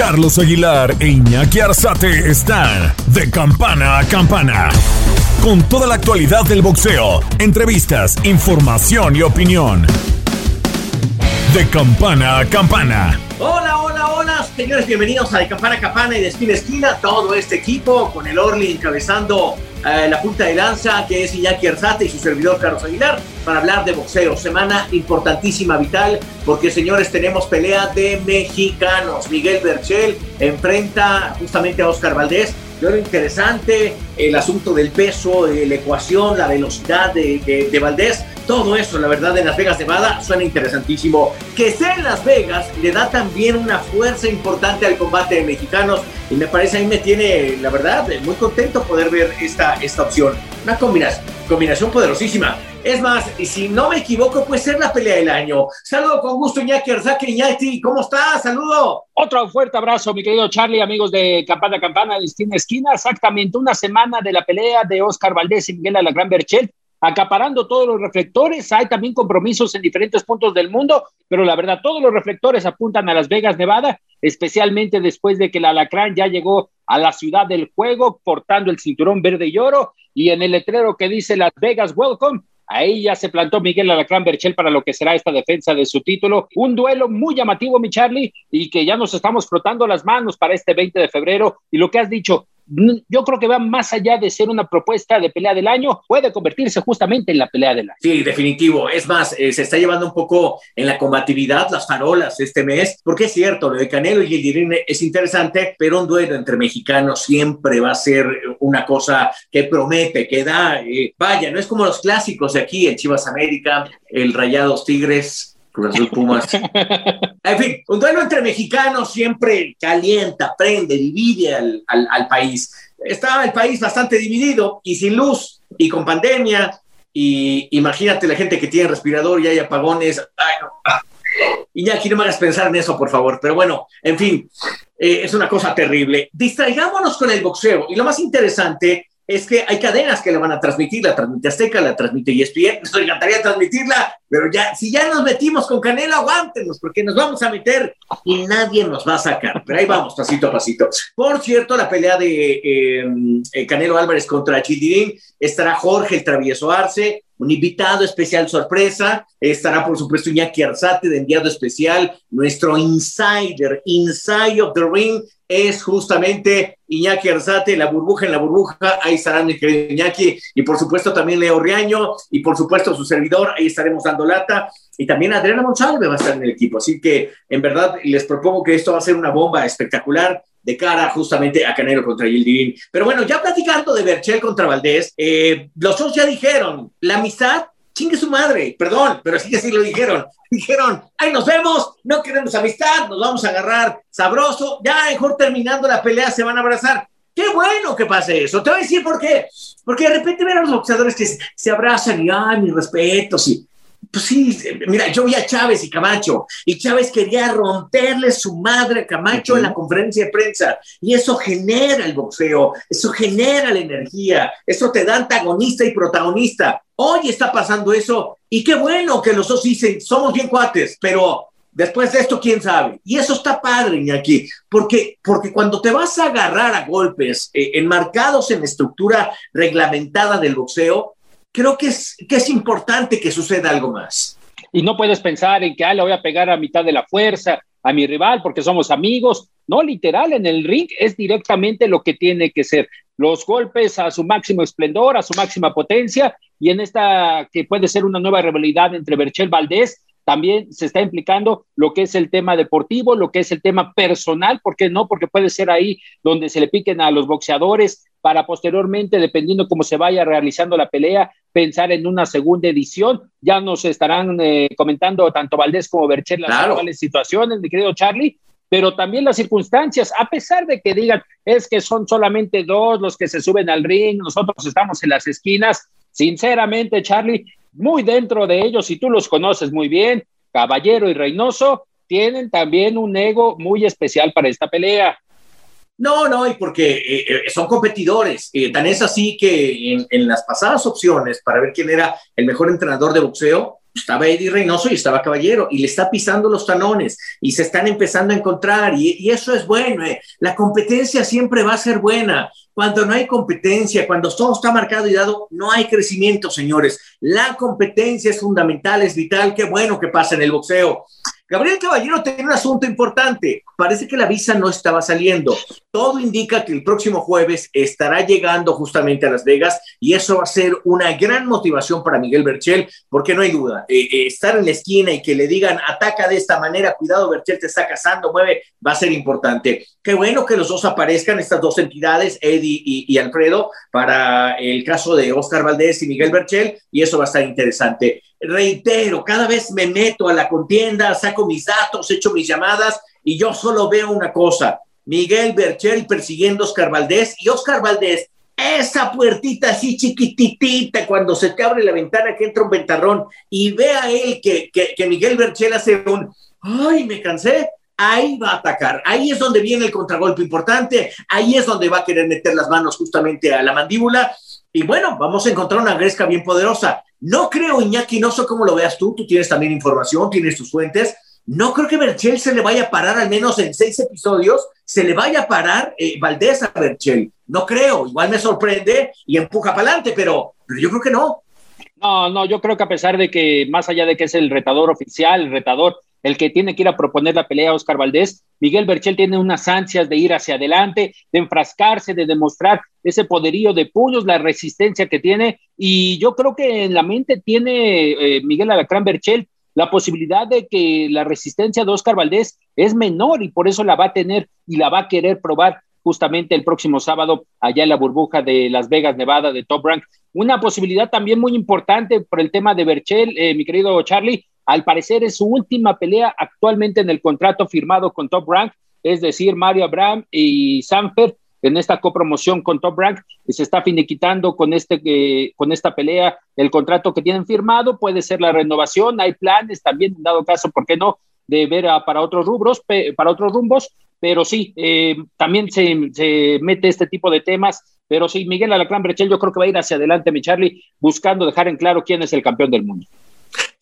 Carlos Aguilar e Iñaki Arzate están de campana a campana. Con toda la actualidad del boxeo, entrevistas, información y opinión. De campana a campana. Hola, señores, bienvenidos a De Campana a Campana y de Esquina a Esquina. Todo este equipo con el Orly encabezando eh, la punta de lanza, que es Iñaki Arzate y su servidor Carlos Aguilar, para hablar de boxeo. Semana importantísima, vital, porque señores, tenemos pelea de mexicanos. Miguel Berchel enfrenta justamente a Oscar Valdés. Yo interesante el asunto del peso, la ecuación, la velocidad de, de, Valdés, todo eso, la verdad, en Las Vegas, Nevada, suena interesantísimo. Que sea en Las Vegas le da también una fuerza importante al combate de mexicanos y me parece, ahí me tiene, la verdad, muy contento poder ver esta, esta opción. Una combinación, combinación poderosísima. Es más, y si no me equivoco, puede ser la pelea del año. Saludo con gusto, Iñaki Arzaki. Iñaki, ¿cómo estás? Saludo. Otro fuerte abrazo, mi querido Charlie, amigos de Campana Campana, de esquina esquina. Exactamente una semana de la pelea de Oscar Valdés y Miguel Alagrán Berchel, acaparando todos los reflectores. Hay también compromisos en diferentes puntos del mundo, pero la verdad, todos los reflectores apuntan a Las Vegas, Nevada, especialmente después de que el Alacrán ya llegó a la ciudad del juego portando el cinturón verde y oro y en el letrero que dice Las Vegas Welcome Ahí ya se plantó Miguel Alacrán Berchel para lo que será esta defensa de su título. Un duelo muy llamativo, mi Charlie, y que ya nos estamos frotando las manos para este 20 de febrero. Y lo que has dicho, yo creo que va más allá de ser una propuesta de pelea del año, puede convertirse justamente en la pelea del año. Sí, definitivo. Es más, eh, se está llevando un poco en la combatividad las farolas este mes, porque es cierto, lo de Canelo y el es interesante, pero un duelo entre mexicanos siempre va a ser una cosa que promete, que da, eh, vaya, no es como los clásicos de aquí, el Chivas América, el Rayados Tigres, Cruz Azul Pumas. en fin, un duelo entre mexicanos siempre calienta, prende, divide al, al, país. Estaba el país bastante dividido y sin luz y con pandemia. Y imagínate la gente que tiene respirador y hay apagones. Ay, no. Y ya aquí no me hagas pensar en eso, por favor. Pero bueno, en fin, eh, es una cosa terrible. Distraigámonos con el boxeo. Y lo más interesante es que hay cadenas que la van a transmitir, la transmite Azteca, la transmite ESPN, nos encantaría transmitirla, pero ya, si ya nos metimos con Canelo, aguántenos, porque nos vamos a meter y nadie nos va a sacar, pero ahí vamos, pasito a pasito. Por cierto, la pelea de eh, eh, Canelo Álvarez contra Chidirín, estará Jorge el Travieso Arce, un invitado especial sorpresa, estará por supuesto Iñaki Arzate de enviado especial, nuestro insider, inside of the ring, es justamente Iñaki Arzate, la burbuja en la burbuja, ahí estará mi querido Iñaki, y por supuesto también Leo Riaño, y por supuesto su servidor, ahí estaremos dando lata, y también Adriana Monsalve va a estar en el equipo, así que en verdad les propongo que esto va a ser una bomba espectacular de cara justamente a Canelo contra Gildirín. Pero bueno, ya platicando de Berchel contra Valdés, eh, los dos ya dijeron, la amistad chingue su madre, perdón, pero sí que sí lo dijeron. Dijeron, ay, nos vemos, no queremos amistad, nos vamos a agarrar sabroso, ya mejor terminando la pelea se van a abrazar. Qué bueno que pase eso. Te voy a decir por qué. Porque de repente ven a los boxeadores que se, abrazan y, ay, mis respetos, y pues sí, mira, yo vi a Chávez y Camacho, y Chávez quería romperle su madre a Camacho en la conferencia de prensa, y eso genera el boxeo, eso genera la energía, eso te da antagonista y protagonista. Hoy está pasando eso, y qué bueno que los dos dicen, somos bien cuates, pero después de esto, quién sabe. Y eso está padre, Iñaki, porque, porque cuando te vas a agarrar a golpes eh, enmarcados en estructura reglamentada del boxeo, creo que es, que es importante que suceda algo más. Y no puedes pensar en que ah, le voy a pegar a mitad de la fuerza a mi rival porque somos amigos. No, literal, en el ring es directamente lo que tiene que ser. Los golpes a su máximo esplendor, a su máxima potencia, y en esta que puede ser una nueva rivalidad entre Berchel Valdés también se está implicando lo que es el tema deportivo, lo que es el tema personal, ¿por qué no? Porque puede ser ahí donde se le piquen a los boxeadores para posteriormente, dependiendo cómo se vaya realizando la pelea, pensar en una segunda edición. Ya nos estarán eh, comentando tanto Valdés como Bercher las actuales situaciones, mi querido Charlie, pero también las circunstancias, a pesar de que digan, es que son solamente dos los que se suben al ring, nosotros estamos en las esquinas, sinceramente, Charlie, muy dentro de ellos, y tú los conoces muy bien, Caballero y Reynoso, tienen también un ego muy especial para esta pelea. No, no, y porque eh, eh, son competidores. Eh, tan es así que en, en, las pasadas opciones para ver quién era el mejor entrenador de boxeo, estaba Eddie Reynoso y estaba Caballero, y le está pisando los talones y se están empezando a encontrar, y, eso es bueno. La competencia siempre va a ser buena. Cuando no hay competencia, cuando todo está marcado y dado, no hay crecimiento, señores. La competencia es fundamental, es vital. Qué bueno que pasa en el boxeo. Gabriel Caballero tiene un asunto importante. Parece que la visa no estaba saliendo. Todo indica que el próximo jueves estará llegando justamente a Las Vegas y eso va a ser una gran motivación para Miguel Berchel, porque no hay duda, eh, eh, estar en la esquina y que le digan ataca de esta manera, cuidado, Berchel te está cazando, mueve, va a ser importante. Qué bueno que los dos aparezcan, estas dos entidades, Eddie y, y Alfredo, para el caso de Oscar Valdés y Miguel Berchel, y eso va a estar interesante reitero, cada vez me meto a la contienda, saco mis datos, echo mis llamadas y yo solo veo una cosa, Miguel Berchel persiguiendo a Oscar Valdés y Oscar Valdés, esa puertita así chiquititita cuando se te abre la ventana que entra un ventarrón y ve a él que, que, que Miguel Berchel hace un, ay, me cansé, ahí va a atacar. Ahí es donde viene el contragolpe importante, ahí es donde va a querer meter las manos justamente a la mandíbula. Y bueno, vamos a encontrar una gresca bien poderosa. No creo, Iñaki, no sé cómo lo veas tú, tú tienes también información, tienes tus fuentes. No creo que Berchel se le vaya a parar, al menos en seis episodios, se le vaya a parar eh, Valdés a Berchel. No creo, igual me sorprende y empuja para adelante, pero, pero yo creo que no. No, no, yo creo que a pesar de que, más allá de que es el retador oficial, el retador, el que tiene que ir a proponer la pelea a Oscar Valdés, Miguel Berchel tiene unas ansias de ir hacia adelante, de enfrascarse, de demostrar ese poderío de puños, la resistencia que tiene, y yo creo que en la mente tiene eh, Miguel Alacrán Berchel la posibilidad de que la resistencia de Oscar Valdés es menor y por eso la va a tener y la va a querer probar justamente el próximo sábado allá en la burbuja de Las Vegas, Nevada, de Top Rank. Una posibilidad también muy importante por el tema de Berchel, eh, mi querido Charlie, al parecer es su última pelea actualmente en el contrato firmado con Top Rank, es decir, Mario Abraham y Sanfer en esta copromoción con Top Rank y se está finiquitando con este eh, con esta pelea. El contrato que tienen firmado puede ser la renovación hay planes también dado caso por qué no de ver a, para otros rubros para otros rumbos pero sí eh, también se, se, mete este tipo de temas pero sí Miguel Alacrán Brechel yo creo que va a ir hacia adelante mi Charlie buscando dejar en claro quién es el campeón del mundo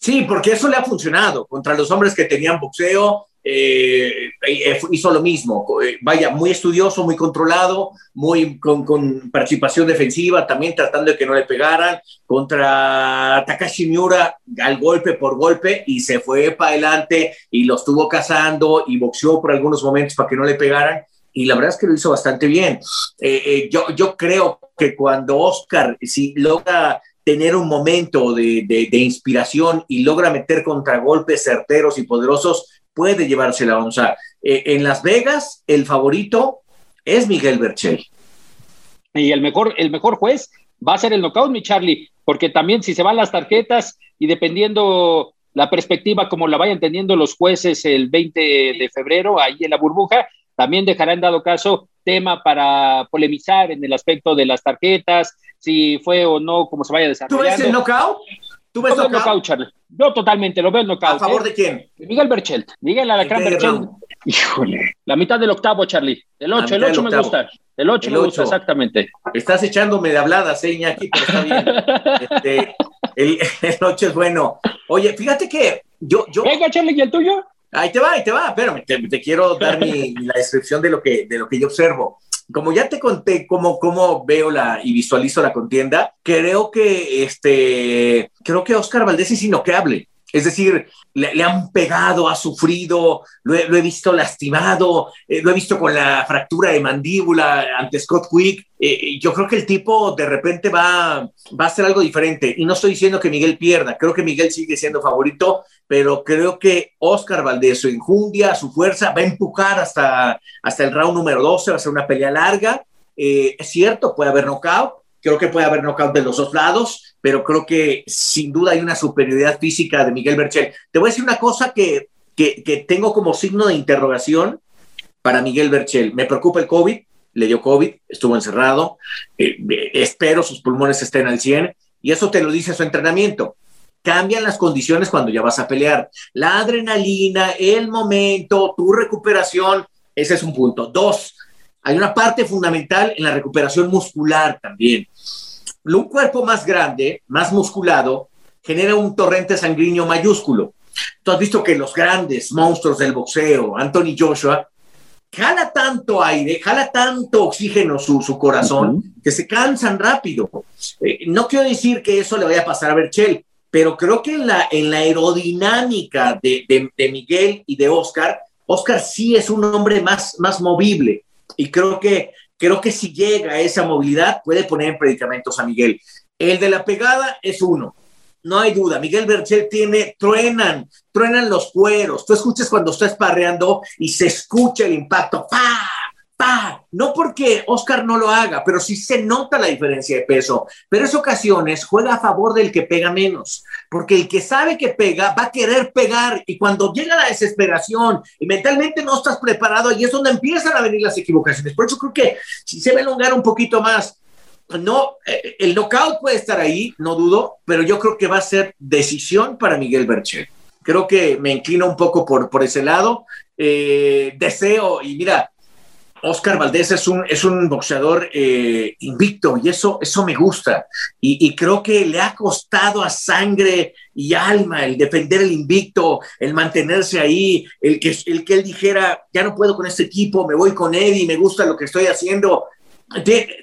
Sí, porque eso le ha funcionado contra los hombres que tenían boxeo. Eh, eh hizo lo mismo, eh, vaya, muy estudioso, muy controlado, muy con, con, participación defensiva, también tratando de que no le pegaran, contra Takashi Miura al golpe por golpe y se fue para adelante y lo estuvo cazando y boxeó por algunos momentos para que no le pegaran y la verdad es que lo hizo bastante bien. Eh, yo, yo creo que cuando Oscar, si logra tener un momento de, de, inspiración y logra meter contragolpes certeros y poderosos, puede llevarse la onza. Eh, en Las Vegas, el favorito es Miguel Berchel. Y el mejor, el mejor juez va a ser el knockout, mi Charlie, porque también si se van las tarjetas y dependiendo la perspectiva como la vayan teniendo los jueces el 20 de febrero ahí en la burbuja, también dejará en dado caso tema para polemizar en el aspecto de las tarjetas, si fue o no, cómo se vaya desarrollando. ¿Tú ves el knockout? ¿Tú ves el knockout, Charlie? Yo totalmente, lo veo el knockout. ¿A favor ¿eh? de quién? Miguel Berchelt. Miguel Alacrán Berchelt. Híjole. La mitad del octavo, Charlie. El 8, el 8 me gusta. El 8 me gusta, exactamente. Estás echándome de hablada, seña aquí, pero está bien. este, el, el 8 es bueno. Oye, fíjate que yo. yo... Venga, Charlie, ¿y el tuyo? Ahí te va, ahí te va. Espérame, te, te quiero dar mi, la descripción de lo, que, de lo que yo observo como ya te conté cómo, cómo veo la y visualizo la contienda, creo que este, creo que Oscar Valdés es inoqueable. Es decir, le, han pegado, ha sufrido, lo he, visto lastimado, eh, lo he visto con la fractura de mandíbula ante Scott Quick. Eh, yo creo que el tipo de repente va, a hacer algo diferente. Y no estoy diciendo que Miguel pierda, creo que Miguel sigue siendo favorito, pero creo que Oscar Valdés, su injundia, su fuerza, va a empujar hasta, hasta el round número 12, va a ser una pelea larga. Eh, es cierto, puede haber knockout, creo que puede haber knockout de los dos lados, pero creo que sin duda hay una superioridad física de Miguel Berchel. Te voy a decir una cosa que, que, tengo como signo de interrogación para Miguel Berchel. Me preocupa el COVID, le dio COVID, estuvo encerrado, eh, eh, espero sus pulmones estén al 100 y eso te lo dice su entrenamiento. Cambian las condiciones cuando ya vas a pelear. La adrenalina, el momento, tu recuperación, ese es un punto. Dos, hay una parte fundamental en la recuperación muscular también. Un cuerpo más grande, más musculado, genera un torrente sanguíneo mayúsculo. Tú has visto que los grandes monstruos del boxeo, Anthony Joshua, jala tanto aire, jala tanto oxígeno su, su corazón, que se cansan rápido. Eh, no quiero decir que eso le vaya a pasar a Berchel, pero creo que en la, en la aerodinámica de, de, Miguel y de Oscar, Oscar sí es un hombre más, más movible y creo que, creo que si llega a esa movilidad puede poner en predicamentos a Miguel. El de la pegada es uno, no hay duda. Miguel Berchel tiene, truenan, truenan los cueros. Tú escuchas cuando está esparreando y se escucha el impacto. ¡Pa! No porque Oscar no lo haga, pero sí se nota la diferencia de peso. Pero en ocasiones juega a favor del que pega menos, porque el que sabe que pega va a querer pegar y cuando llega la desesperación y mentalmente no estás preparado, ahí es donde empiezan a venir las equivocaciones. Por eso creo que si se va a elongar un poquito más no, eh, el knockout puede estar ahí, no dudo, pero yo creo que va a ser decisión para Miguel Berchel. Creo que me inclino un poco por, por ese lado. Eh, deseo, y mira, Oscar Valdés es un, es un boxeador eh, invicto y eso, eso me gusta. Y, y, creo que le ha costado a sangre y alma el defender el invicto, el mantenerse ahí, el que, el que él dijera, ya no puedo con este equipo, me voy con Eddie, me gusta lo que estoy haciendo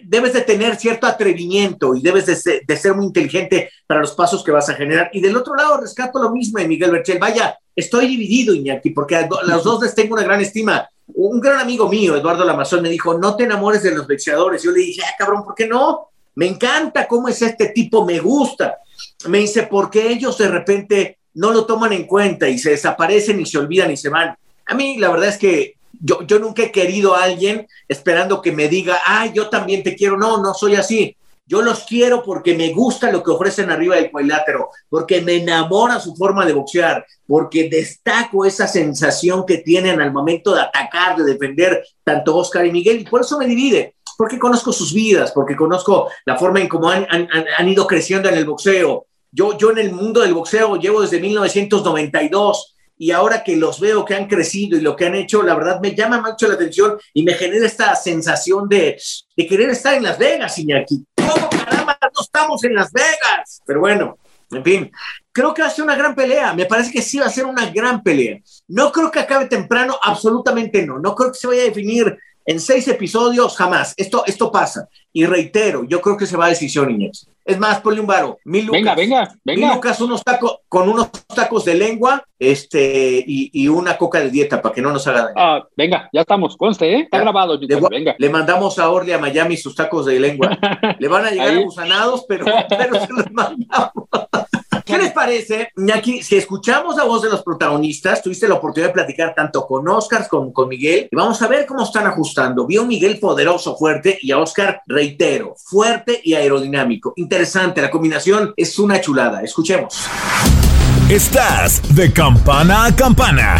debes de tener cierto atrevimiento y debes de ser, muy inteligente para los pasos que vas a generar. Y del otro lado, rescato lo mismo de Miguel Berchel. Vaya, estoy dividido, Iñaki, porque a los dos les tengo una gran estima. Un gran amigo mío, Eduardo Lamazón, me dijo, no te enamores de los boxeadores. Yo le dije, ah, cabrón, ¿por qué no? Me encanta cómo es este tipo, me gusta. Me dice, porque ellos de repente no lo toman en cuenta y se desaparecen y se olvidan y se van. A mí la verdad es que yo, yo nunca he querido a alguien esperando que me diga, ay, yo también te quiero. No, no soy así. Yo los quiero porque me gusta lo que ofrecen arriba del cuadrilátero, porque me enamora su forma de boxear, porque destaco esa sensación que tienen al momento de atacar, de defender tanto Oscar y Miguel, y por eso me divide, porque conozco sus vidas, porque conozco la forma en cómo han, han, han ido creciendo en el boxeo. Yo, yo en el mundo del boxeo llevo desde 1992 y ahora que los veo que han crecido y lo que han hecho, la verdad me llama mucho la atención y me genera esta sensación de, de querer estar en Las Vegas, Iñaki. ¿Cómo caramba no estamos en Las Vegas? Pero bueno, en fin, creo que va a ser una gran pelea. Me parece que sí va a ser una gran pelea. No creo que acabe temprano, absolutamente no. No creo que se vaya a definir en seis episodios, jamás. Esto, esto pasa. Y reitero, yo creo que se va a decisión, Inés. Es más, ponle un varo. Mil lucas. Venga, venga, venga. Mil lucas unos tacos, con unos tacos de lengua este, y, y, una coca de dieta para que no nos haga daño. Ah, venga, ya estamos, conste, ¿eh? Está grabado. Le, venga. le mandamos a Orly a Miami sus tacos de lengua. le van a llegar gusanados, pero, pero se los mandamos. ¿Qué les parece, Ñaki? Si escuchamos la voz de los protagonistas, tuviste la oportunidad de platicar tanto con Oscar como con Miguel, y vamos a ver cómo están ajustando. Vio a Miguel poderoso, fuerte, y a Oscar, reitero, fuerte y aerodinámico. Interesante, la combinación es una chulada. Escuchemos. Estás de campana a campana.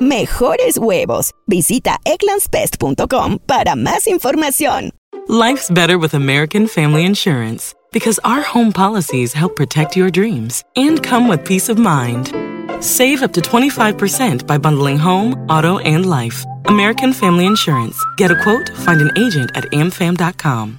mejores huevos. Visita egglandsbest.com para más información. Life's better with American Family Insurance because our home policies help protect your dreams and come with peace of mind. Save up to 25% by bundling home, auto, and life. American Family Insurance. Get a quote, find an agent at amfam.com.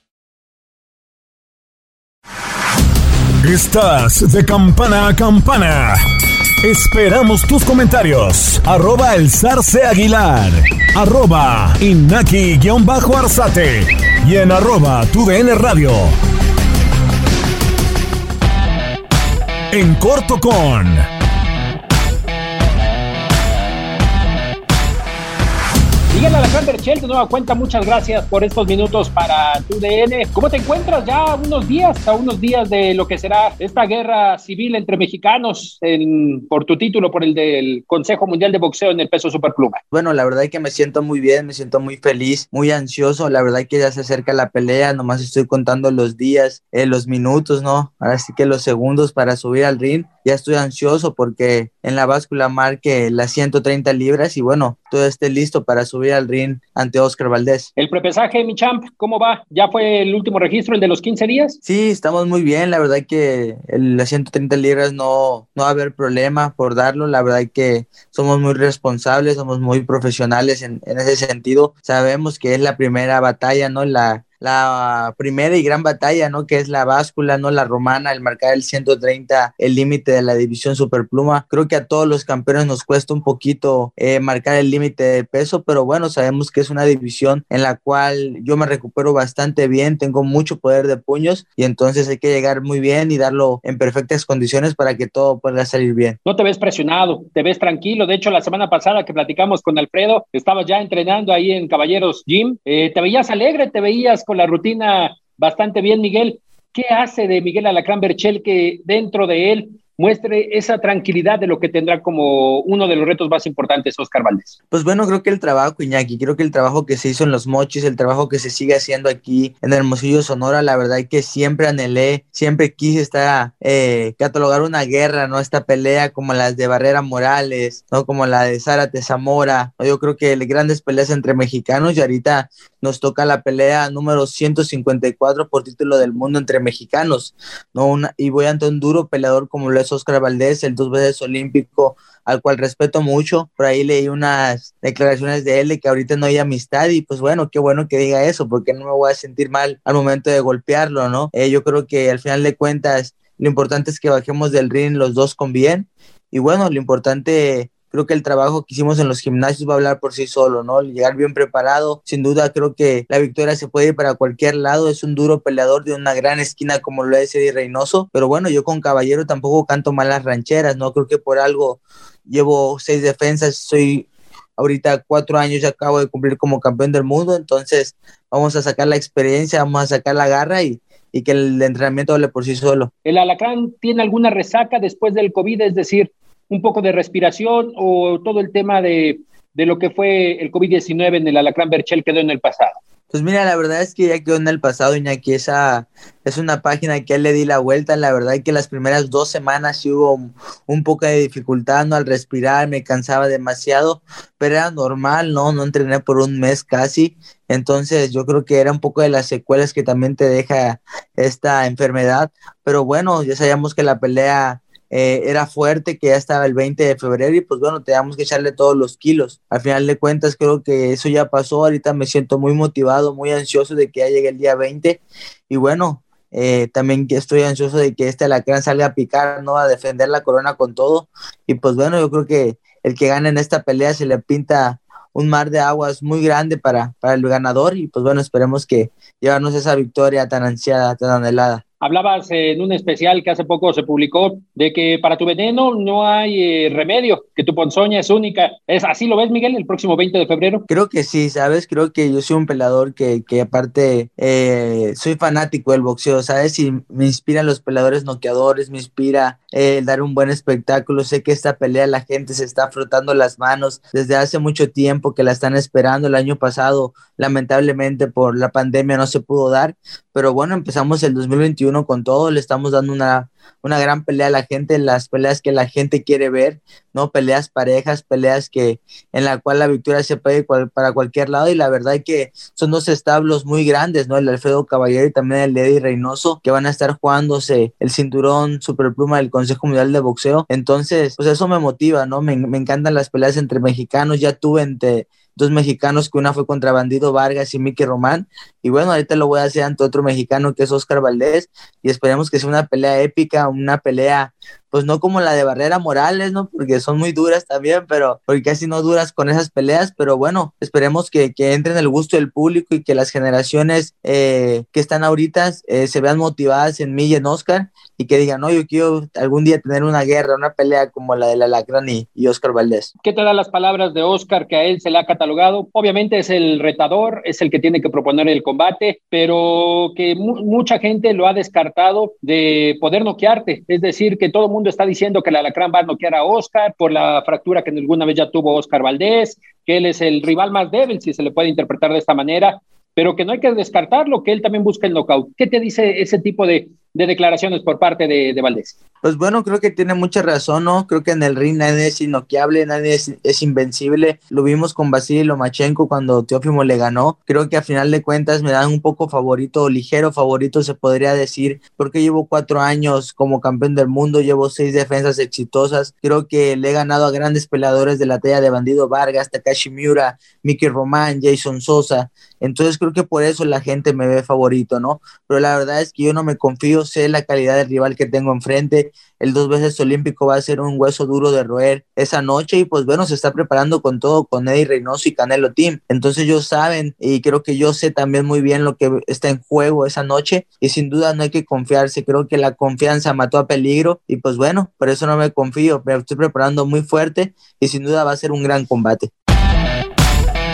Estás de campana a campana. Esperamos tus comentarios. Arroba el zarce aguilar. Arroba inaki-arzate. Y en arroba tu radio. En corto con... Miguel Alejandro Chel, de nueva cuenta, muchas gracias por estos minutos para tu DN. ¿Cómo te encuentras ya unos días, a unos días de lo que será esta guerra civil entre mexicanos por tu título, por el del Consejo Mundial de Boxeo en el peso superpluma? Bueno, la verdad es que me siento muy bien, me siento muy feliz, muy ansioso. La verdad es que ya se acerca la pelea, nomás estoy contando los días, eh, los minutos, ¿no? Ahora sí que los segundos para subir al ring. Ya estoy ansioso porque en la báscula marque las 130 libras y bueno, todo esté listo para subir al ring ante Oscar Valdés. El prepesaje, mi champ, ¿cómo va? ¿Ya fue el último registro, el de los 15 días? Sí, estamos muy bien. La verdad que el, las 130 libras no, no va a haber problema por darlo. La verdad que somos muy responsables, somos muy profesionales en, en ese sentido. Sabemos que es la primera batalla, ¿no? La, la primera y gran batalla, ¿no? Que es la báscula, ¿no? La romana, el marcar el 130, el límite de la división superpluma. Creo que a todos los campeones nos cuesta un poquito eh, marcar el límite de peso, pero bueno, sabemos que es una división en la cual yo me recupero bastante bien, tengo mucho poder de puños y entonces hay que llegar muy bien y darlo en perfectas condiciones para que todo pueda salir bien. No te ves presionado, te ves tranquilo. De hecho, la semana pasada que platicamos con Alfredo, estabas ya entrenando ahí en Caballeros Gym, eh, te veías alegre, te veías la rutina bastante bien, Miguel. ¿Qué hace de Miguel Alacrán Berchel que dentro de él muestre esa tranquilidad de lo que tendrá como uno de los retos más importantes Oscar Valdés? Pues bueno, creo que el trabajo, Iñaki, creo que el trabajo que se hizo en los mochis, el trabajo que se sigue haciendo aquí en Hermosillo, Sonora, la verdad es que siempre anhelé, siempre quise estar, eh, catalogar una guerra, ¿no? Esta pelea como las de Barrera Morales, ¿no? Como la de Zárate Zamora, yo creo que grandes peleas entre mexicanos y ahorita nos toca la pelea número 154 por título del mundo entre mexicanos, ¿no? Una, y voy ante un duro peleador como lo es Oscar Valdés, el dos veces olímpico, al cual respeto mucho. Por ahí leí unas declaraciones de él que ahorita no hay amistad y pues bueno, qué bueno que diga eso, porque no me voy a sentir mal al momento de golpearlo, ¿no? Eh, yo creo que al final de cuentas lo importante es que bajemos del ring los dos con bien y bueno, lo importante creo que el trabajo que hicimos en los gimnasios va a hablar por sí solo, ¿no? Llegar bien preparado, sin duda creo que la victoria se puede ir para cualquier lado, es un duro peleador de una gran esquina como lo es Eddie Reynoso, pero bueno, yo con Caballero tampoco canto malas rancheras, ¿no? Creo que por algo llevo seis defensas, soy ahorita cuatro años y acabo de cumplir como campeón del mundo, entonces vamos a sacar la experiencia, vamos a sacar la garra y, y que el entrenamiento hable por sí solo. ¿El Alacrán tiene alguna resaca después del COVID? Es decir, un poco de respiración o todo el tema de, de lo que fue el COVID-19 en el Alacrán Berchel quedó en el pasado? Pues mira, la verdad es que ya quedó en el pasado, Iñaki. Esa es una página que le di la vuelta. La verdad es que las primeras dos semanas sí hubo un poco de dificultad ¿no? al respirar, me cansaba demasiado, pero era normal, ¿no? No entrené por un mes casi. Entonces yo creo que era un poco de las secuelas que también te deja esta enfermedad. Pero bueno, ya sabíamos que la pelea eh, era fuerte, que ya estaba el 20 de febrero y pues bueno, teníamos que echarle todos los kilos. Al final de cuentas creo que eso ya pasó, ahorita me siento muy motivado, muy ansioso de que ya llegue el día 20 y bueno, eh, también estoy ansioso de que este alacrán salga a picar, ¿no? A defender la corona con todo y pues bueno, yo creo que el que gane en esta pelea se le pinta un mar de aguas muy grande para, para el ganador y pues bueno, esperemos que llevarnos esa victoria tan ansiada, tan anhelada. Hablabas en un especial que hace poco se publicó de que para tu veneno no hay eh, remedio, que tu ponzoña es única. ¿Es así lo ves, Miguel, el próximo 20 de febrero? Creo que sí, ¿sabes? Creo que yo soy un pelador que, que aparte eh, soy fanático del boxeo, ¿sabes? Y me inspiran los peladores noqueadores, me inspira eh, dar un buen espectáculo. Sé que esta pelea la gente se está frotando las manos desde hace mucho tiempo que la están esperando. El año pasado, lamentablemente por la pandemia no se pudo dar, pero bueno, empezamos el 2021 con todo, le estamos dando una, una gran pelea a la gente, las peleas que la gente quiere ver, ¿no? Peleas parejas, peleas que en la cual la victoria se puede para cualquier lado y la verdad es que son dos establos muy grandes, ¿no? El Alfredo Caballero y también el Eddie Reynoso que van a estar jugándose el cinturón superpluma del Consejo Mundial de Boxeo. Entonces, pues eso me motiva, ¿no? Me, me encantan las peleas entre mexicanos, ya tuve entre dos mexicanos, que una fue contra Bandido Vargas y Mickey Román. Y bueno, ahorita lo voy a hacer ante otro mexicano que es Oscar Valdés. Y esperemos que sea una pelea épica, una pelea pues no como la de Barrera Morales, ¿no? Porque son muy duras también, pero porque casi no duras con esas peleas, pero bueno, esperemos que, que entre en el gusto del público y que las generaciones eh, que están ahorita eh, se vean motivadas en mí y en Oscar y que digan, no, yo quiero algún día tener una guerra, una pelea como la de la Lacrán y, y Oscar Valdés. ¿Qué te dan las palabras de Oscar que a él se le ha catalogado? Obviamente es el retador, es el que tiene que proponer el combate, pero que mucha gente lo ha descartado de poder noquearte, es decir, que todo el mundo está diciendo que la Alacrán va a noquear a Oscar por la fractura que alguna vez ya tuvo Oscar Valdés, que él es el rival más débil, si se le puede interpretar de esta manera, pero que no hay que descartarlo, que él también busca el knockout. ¿Qué te dice ese tipo de, de declaraciones por parte de, de, Valdés. Pues bueno, creo que tiene mucha razón, ¿no? Creo que en el ring nadie es inoqueable, nadie es, invencible. Lo vimos con Vasily Lomachenko cuando Teófimo le ganó. Creo que a final de cuentas me dan un poco favorito, ligero favorito se podría decir, porque llevo cuatro años como campeón del mundo, llevo seis defensas exitosas. Creo que le he ganado a grandes peleadores de la talla de Bandido Vargas, Takashi Miura, Mickey Román, Jason Sosa. Entonces creo que por eso la gente me ve favorito, ¿no? Pero la verdad es que yo no me confío sé la calidad del rival que tengo enfrente. El dos veces olímpico va a ser un hueso duro de roer esa noche y pues bueno, se está preparando con todo, con Eddie Reynoso y Canelo Team. Entonces ellos saben y creo que yo sé también muy bien lo que está en juego esa noche y sin duda no hay que confiarse. Creo que la confianza mató a peligro y pues bueno, por eso no me confío, me estoy preparando muy fuerte y sin duda va a ser un gran combate.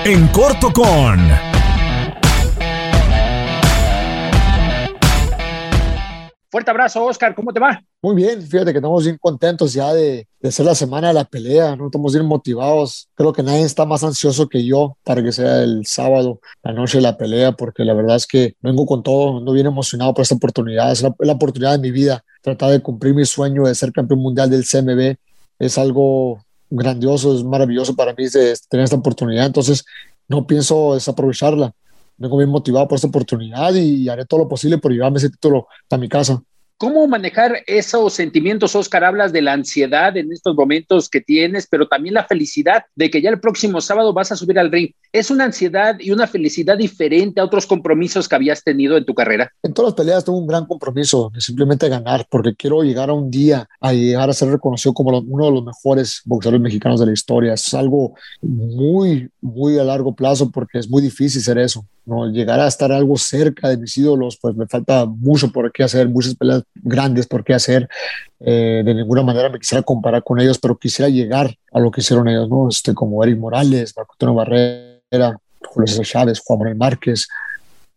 En corto con... Fuerte abrazo, Oscar, ¿cómo te va? Muy bien, fíjate que estamos bien contentos ya de, de ser la semana de la pelea, ¿no? Estamos bien motivados. Creo que nadie está más ansioso que yo para que sea el sábado, la noche de la pelea, porque la verdad es que vengo con todo, no bien emocionado por esta oportunidad. Es la, la oportunidad de mi vida, tratar de cumplir mi sueño de ser campeón mundial del CMB. Es algo grandioso, es maravilloso para mí de tener esta oportunidad. Entonces, no pienso desaprovecharla vengo bien motivado por esta oportunidad y haré todo lo posible por llevarme ese título a mi casa. ¿Cómo manejar esos sentimientos, Oscar? Hablas de la ansiedad en estos momentos que tienes, pero también la felicidad de que ya el próximo sábado vas a subir al ring. ¿Es una ansiedad y una felicidad diferente a otros compromisos que habías tenido en tu carrera? En todas las peleas tengo un gran compromiso de simplemente ganar, porque quiero llegar a un día a llegar a ser reconocido como uno de los mejores boxeadores mexicanos de la historia. Es algo muy, muy a largo plazo porque es muy difícil ser eso. ¿No? Llegar a estar algo cerca de mis ídolos, pues me falta mucho por qué hacer, muchas peleas grandes por qué hacer. Eh, de ninguna manera me quisiera comparar con ellos, pero quisiera llegar a lo que hicieron ellos, ¿no? Este, como Eric Morales, Marco Antonio Barrera, Julio César Chávez, Juan Manuel Márquez,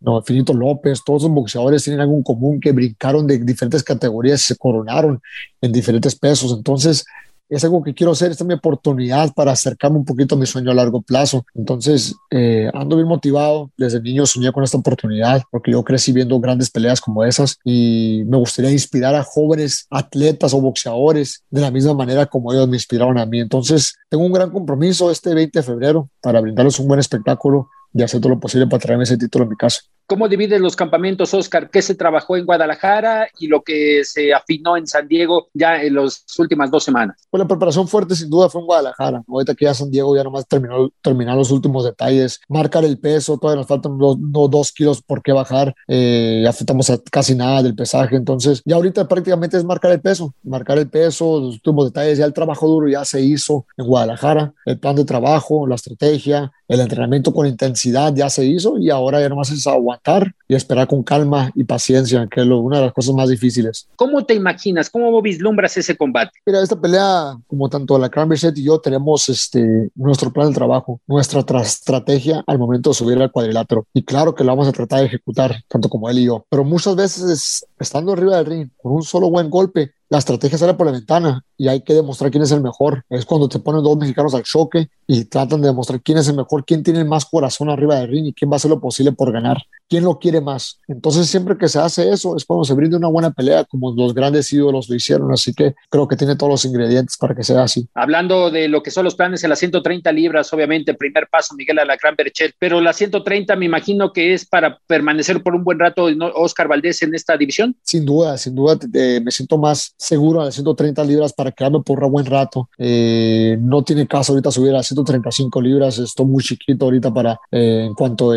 no, Finito López, todos los boxeadores tienen algo en común que brincaron de diferentes categorías se coronaron en diferentes pesos. Entonces, es algo que quiero hacer, esta es mi oportunidad para acercarme un poquito a mi sueño a largo plazo. Entonces, eh, ando bien motivado, desde niño soñé con esta oportunidad porque yo crecí viendo grandes peleas como esas y me gustaría inspirar a jóvenes atletas o boxeadores de la misma manera como ellos me inspiraron a mí. Entonces, tengo un gran compromiso este 20 de febrero para brindarles un buen espectáculo y hacer todo lo posible para traerme ese título a mi casa. ¿Cómo divides los campamentos, Oscar? ¿Qué se trabajó en Guadalajara y lo que se afinó en San Diego ya en las últimas dos semanas? Pues la preparación fuerte sin duda fue en Guadalajara. Ahorita que ya San Diego ya nomás terminó terminar los últimos detalles, marcar el peso, todavía nos faltan dos, dos kilos por qué bajar, eh, ya faltamos a casi nada del pesaje, entonces ya ahorita prácticamente es marcar el peso, marcar el peso, los últimos detalles, ya el trabajo duro ya se hizo en Guadalajara, el plan de trabajo, la estrategia, el entrenamiento con intensidad ya se hizo y ahora ya nomás es aguantar aguantar y esperar con calma y paciencia, que es una de las cosas más difíciles. ¿Cómo te imaginas? ¿Cómo vislumbras ese combate? Mira, esta pelea, como tanto la Cranberry y yo, tenemos este, nuestro plan de trabajo, nuestra estrategia al momento de subir al cuadrilátero. Y claro que lo vamos a tratar de ejecutar, tanto como él y yo. Pero muchas veces, estando arriba del ring, con un solo buen golpe, la estrategia sale por la ventana y hay que demostrar quién es el mejor. Es cuando te ponen dos mexicanos al choque y tratan de demostrar quién es el mejor, quién tiene más corazón arriba del ring y quién va a hacer lo posible por ganar, quién lo quiere más. Entonces, siempre que se hace eso, es cuando se brinda una buena pelea, como los grandes ídolos lo hicieron. Así que creo que tiene todos los ingredientes para que sea así. Hablando de lo que son los planes en las 130 libras, obviamente, primer paso, Miguel Alacrán Berchet, pero la 130 me imagino que es para permanecer por un buen rato Oscar Valdés en esta división. Sin duda, sin duda, me siento más seguro a las 130 libras para quedarme por un buen rato. Eh, no tiene caso ahorita subir a 135 libras, estoy muy chiquito ahorita para, eh, en cuanto a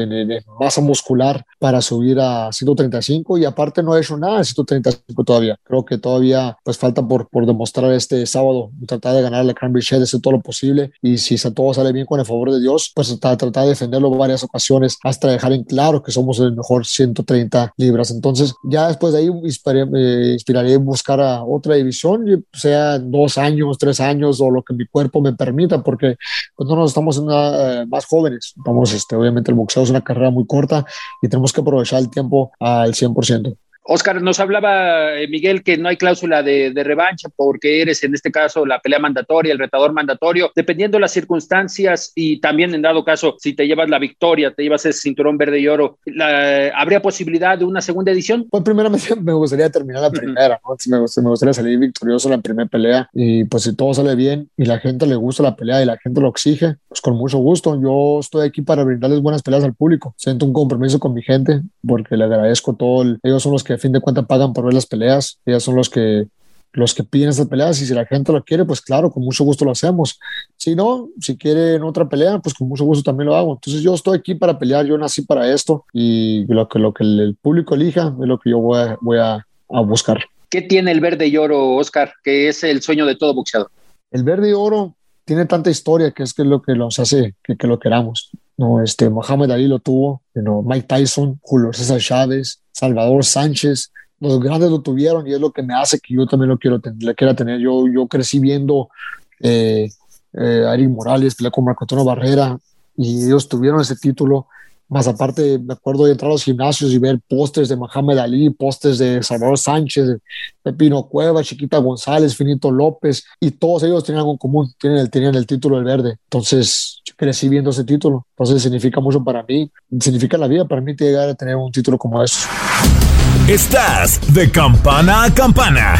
masa muscular, para subir a 135 y aparte no he hecho nada en 135 todavía. Creo que todavía pues falta por, por demostrar este sábado, tratar de ganar la Cranberry Shed, hacer todo lo posible y si todo sale bien con el favor de Dios, pues tratar de defenderlo varias ocasiones hasta dejar en claro que somos el mejor 130 libras. Entonces ya después de ahí inspiraré, eh, inspiraré buscar a otra división sea dos años, tres años o lo que mi cuerpo me permita, porque pues, no nos estamos eh, más jóvenes. Vamos, este, obviamente el boxeo es una carrera muy corta y tenemos que aprovechar el tiempo al 100%. Oscar, nos hablaba eh, Miguel que no hay cláusula de, revancha porque eres en este caso la pelea mandatoria, el retador mandatorio, dependiendo de las circunstancias y también en dado caso, si te llevas la victoria, te llevas ese cinturón verde y oro, ¿habría posibilidad de una segunda edición? Pues primeramente me gustaría terminar la primera, me, gustaría, salir victorioso en la primera pelea y pues si todo sale bien y la gente le gusta la pelea y la gente lo exige, pues con mucho gusto. Yo estoy aquí para brindarles buenas peleas al público. Siento un compromiso con mi gente porque le agradezco todo. ellos son los que a fin de cuentas pagan por ver las peleas, ellas son los que los que piden esas peleas y si la gente lo quiere, pues claro, con mucho gusto lo hacemos. Si no, si quieren otra pelea, pues con mucho gusto también lo hago. Entonces yo estoy aquí para pelear, yo nací para esto y lo que, lo que el público elija es lo que yo voy a, voy a, buscar. ¿Qué tiene el verde y oro, Oscar, que es el sueño de todo boxeador? El verde y oro tiene tanta historia que es que es lo que nos hace que, que lo queramos. No, este, Mohamed Ali lo tuvo, you Mike Tyson, Julio César Chávez, Salvador Sánchez, los grandes lo tuvieron y es lo que me hace que yo también lo quiero tener, quiera tener. Yo, yo crecí viendo eh, eh, a Eric Morales, pelear con Marco Antonio Barrera y ellos tuvieron ese título. Más aparte, me acuerdo de entrar a los gimnasios y ver pósters de Mohamed Ali, pósters de Salvador Sánchez, Pepino Cueva, Chiquita González, Finito López, y todos ellos tenían algo en común, tienen el, tenían el título del verde. Entonces, crecí viendo ese título. Entonces, significa mucho para mí, significa la vida para mí llegar a tener un título como ese. Estás de campana a campana.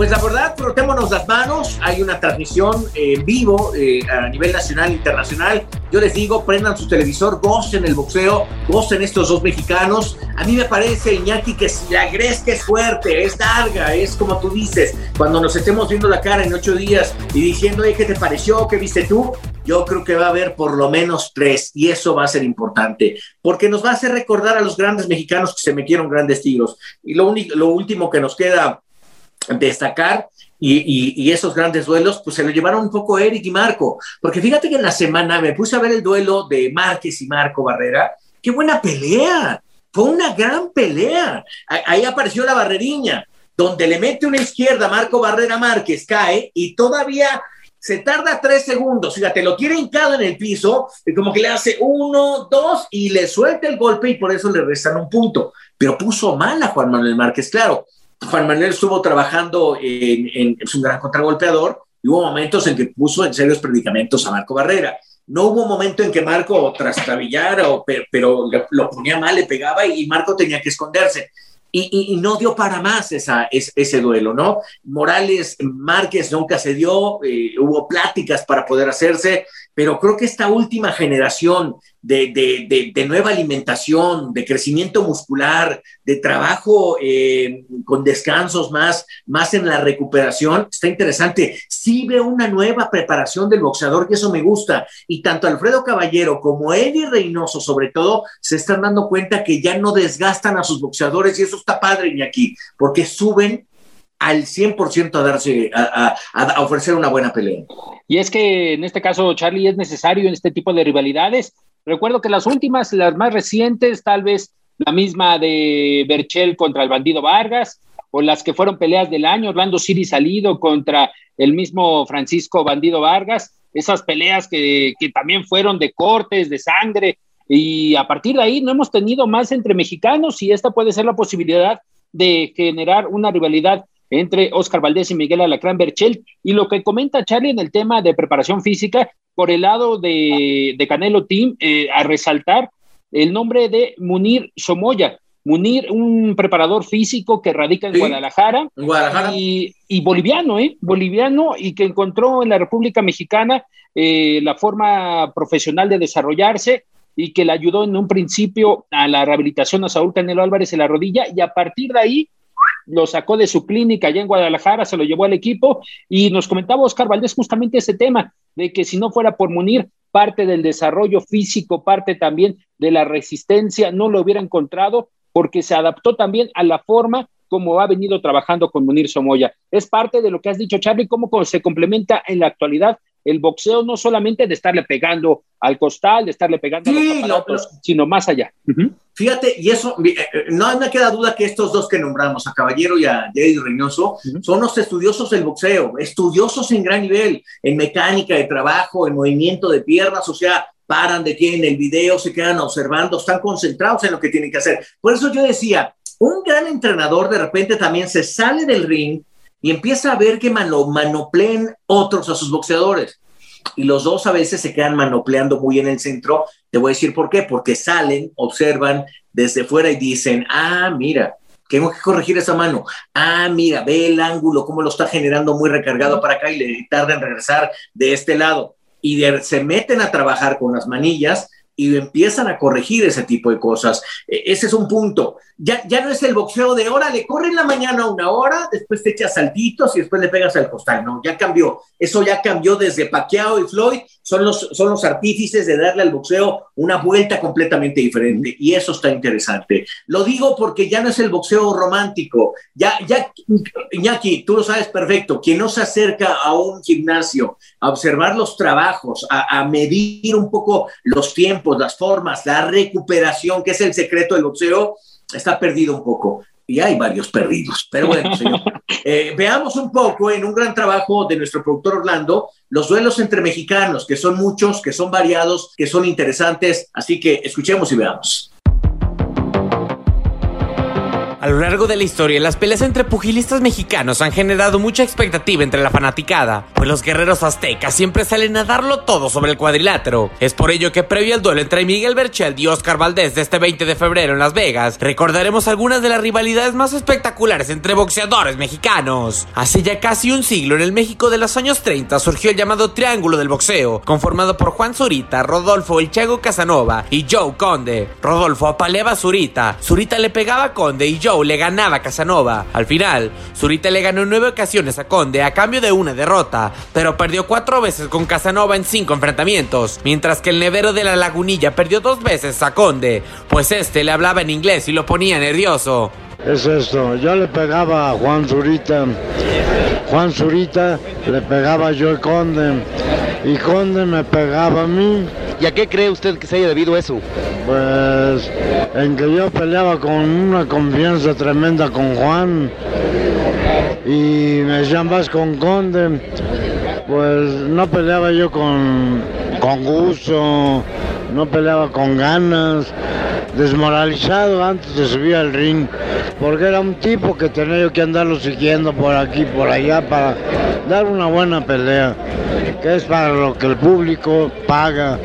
Pues la verdad, frotémonos las manos. Hay una transmisión en vivo eh, a nivel nacional e internacional. Yo les digo, prendan su televisor, gocen el boxeo, gocen estos dos mexicanos. A mí me parece, Iñaki, que si la que es fuerte, es larga, es como tú dices, cuando nos estemos viendo la cara en ocho días y diciendo, ¿qué te pareció? ¿Qué viste tú? Yo creo que va a haber por lo menos tres y eso va a ser importante porque nos va a hacer recordar a los grandes mexicanos que se metieron grandes tiros. Y lo, lo último que nos queda destacar y, esos grandes duelos, pues se lo llevaron un poco Eric y Marco, porque fíjate que en la semana me puse a ver el duelo de Márquez y Marco Barrera, qué buena pelea, fue una gran pelea, ahí apareció la barreriña, donde le mete una izquierda Marco Barrera Márquez, cae y todavía se tarda tres segundos, fíjate, lo tiene hincado en el piso, y como que le hace uno, dos, y le suelta el golpe y por eso le restan un punto. Pero puso mal a Juan Manuel Márquez, claro. Juan Manuel estuvo trabajando en, es un gran contragolpeador hubo momentos en que puso en serios predicamentos a Marco Barrera. No hubo momento en que Marco trastabillara, o, pero, lo ponía mal, le pegaba y Marco tenía que esconderse. Y, no dio para más ese duelo, ¿no? Morales Márquez nunca se dio, eh, hubo pláticas para poder hacerse, pero creo que esta última generación de, nueva alimentación, de crecimiento muscular, de trabajo eh, con descansos más, más en la recuperación, está interesante. Sí veo una nueva preparación del boxeador y eso me gusta. Y tanto Alfredo Caballero como Eddie Reynoso, sobre todo, se están dando cuenta que ya no desgastan a sus boxeadores y eso está padre, aquí, porque suben al 100% a darse, a, ofrecer una buena pelea. Y es que en este caso, Charlie, es necesario en este tipo de rivalidades. Recuerdo que las últimas, las más recientes, tal vez la misma de Berchel contra el bandido Vargas, o las que fueron peleas del año, Orlando Siri salido contra el mismo Francisco Bandido Vargas, esas peleas que también fueron de cortes, de sangre, y a partir de ahí no hemos tenido más entre mexicanos y esta puede ser la posibilidad de generar una rivalidad entre Oscar Valdés y Miguel Alacrán Berchel. Y lo que comenta Charlie en el tema de preparación física, por el lado de, Canelo Team, eh, a resaltar el nombre de Munir Somoya. Munir, un preparador físico que radica en Guadalajara, Y, boliviano, ¿eh? Boliviano y que encontró en la República Mexicana eh, la forma profesional de desarrollarse y que le ayudó en un principio a la rehabilitación a Saúl Canelo Álvarez en la rodilla y a partir de ahí lo sacó de su clínica allá en Guadalajara, se lo llevó al equipo y nos comentaba Oscar Valdés justamente ese tema de que si no fuera por Munir, parte del desarrollo físico, parte también de la resistencia, no lo hubiera encontrado porque se adaptó también a la forma como ha venido trabajando con Munir Somoya. Es parte de lo que has dicho, Charlie, cómo se complementa en la actualidad el boxeo no solamente de estarle pegando al costal, de estarle pegando a los aparatos, sino más allá. Fíjate, y eso, eh, eh, no me queda duda que estos dos que nombramos, a Caballero y a Eddie Reynoso, son los estudiosos del boxeo, estudiosos en gran nivel, en mecánica de trabajo, en movimiento de piernas, o sea, paran, detienen el video, se quedan observando, están concentrados en lo que tienen que hacer. Por eso yo decía, un gran entrenador de repente también se sale del ring y empieza a ver que manopleen otros a sus boxeadores. Y los dos a veces se quedan manopleando muy en el centro. Te voy a decir por qué. Porque salen, observan desde fuera y dicen, ah, mira, tengo que corregir esa mano. Ah, mira, ve el ángulo, cómo lo está generando muy recargado para acá y le tarda en regresar de este lado. Y se meten a trabajar con las manillas y empiezan a corregir ese tipo de cosas. E, ese es un punto. Ya, ya no es el boxeo de hora, le corre en la mañana una hora, después te echas saltitos y después le pegas al costal. No, ya cambió. Eso ya cambió desde Pacquiao y Floyd. Son los, son los artífices de darle al boxeo una vuelta completamente diferente y eso está interesante. Lo digo porque ya no es el boxeo romántico. Ya, ya, Iñaki, tú lo sabes perfecto. Quien no se acerca a un gimnasio a observar los trabajos, a, medir un poco los tiempos, las formas, la recuperación, que es el secreto del boxeo, está perdido un poco. Y hay varios perdidos. Pero bueno, señor. Eh, veamos un poco en un gran trabajo de nuestro productor Orlando los duelos entre mexicanos, que son muchos, que son variados, que son interesantes. Así que escuchemos y veamos. A lo largo de la historia, las peleas entre pugilistas mexicanos han generado mucha expectativa entre la fanaticada, pues los guerreros aztecas siempre salen a darlo todo sobre el cuadrilátero. Es por ello que previo al duelo entre Miguel Berchel y Oscar Valdés de este 20 de febrero en Las Vegas, recordaremos algunas de las rivalidades más espectaculares entre boxeadores mexicanos. Hace ya casi un siglo, en el México de los años 30, surgió el llamado Triángulo del Boxeo, conformado por Juan Zurita, Rodolfo El Chago Casanova y Joe Conde. Rodolfo apaleaba a Zurita, Zurita le pegaba a Conde y Joe le ganaba a Casanova. Al final, Zurita le ganó en nueve ocasiones a Conde a cambio de una derrota, pero perdió cuatro veces con Casanova en cinco enfrentamientos, mientras que el nevero de la lagunilla perdió dos veces a Conde, pues este le hablaba en inglés y lo ponía nervioso. Es esto, yo le pegaba a Juan Zurita, Juan Zurita le pegaba yo a Conde. Y Conde me pegaba a mí. ¿Y a qué cree usted que se haya debido eso? Pues en que yo peleaba con una confianza tremenda con Juan. Y me decían vas con Conde, pues no peleaba yo con, con gusto, no peleaba con ganas, desmoralizado antes de subir al ring, porque era un tipo que tenía que andarlo siguiendo por aquí, por allá, para dar una buena pelea que es para lo que el público paga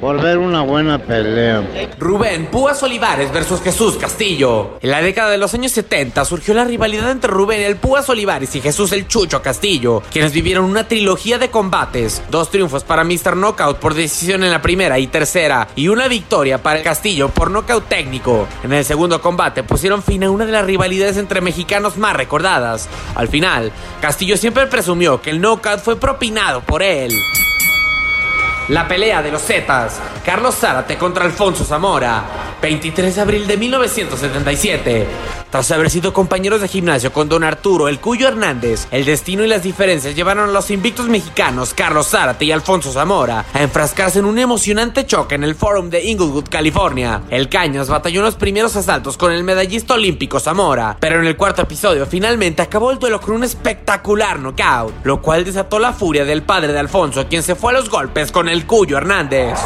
por ver una buena pelea. Rubén Púas Olivares versus Jesús Castillo. En la década de los años 70 surgió la rivalidad entre Rubén el Púas Olivares y Jesús el Chucho Castillo, quienes vivieron una trilogía de combates, dos triunfos para Mr. Knockout por decisión en la primera y tercera, y una victoria para el Castillo por técnico. En el segundo combate pusieron fin a una de las rivalidades entre mexicanos más recordadas. Al final, Castillo siempre presumió que el knockout fue propinado por él. La pelea de los Zetas, Carlos Zárate contra Alfonso Zamora, 23 de abril de 1977. Tras haber sido compañeros de gimnasio con don Arturo El Cuyo Hernández, el destino y las diferencias llevaron a los invictos mexicanos Carlos Zárate y Alfonso Zamora a enfrascarse en un emocionante choque en el Forum de Inglewood, California. El Cañas batalló en los primeros asaltos con el medallista olímpico Zamora, pero en el cuarto episodio finalmente acabó el duelo con un espectacular knockout, lo cual desató la furia del padre de Alfonso, quien se fue a los golpes con el Cuyo Hernández.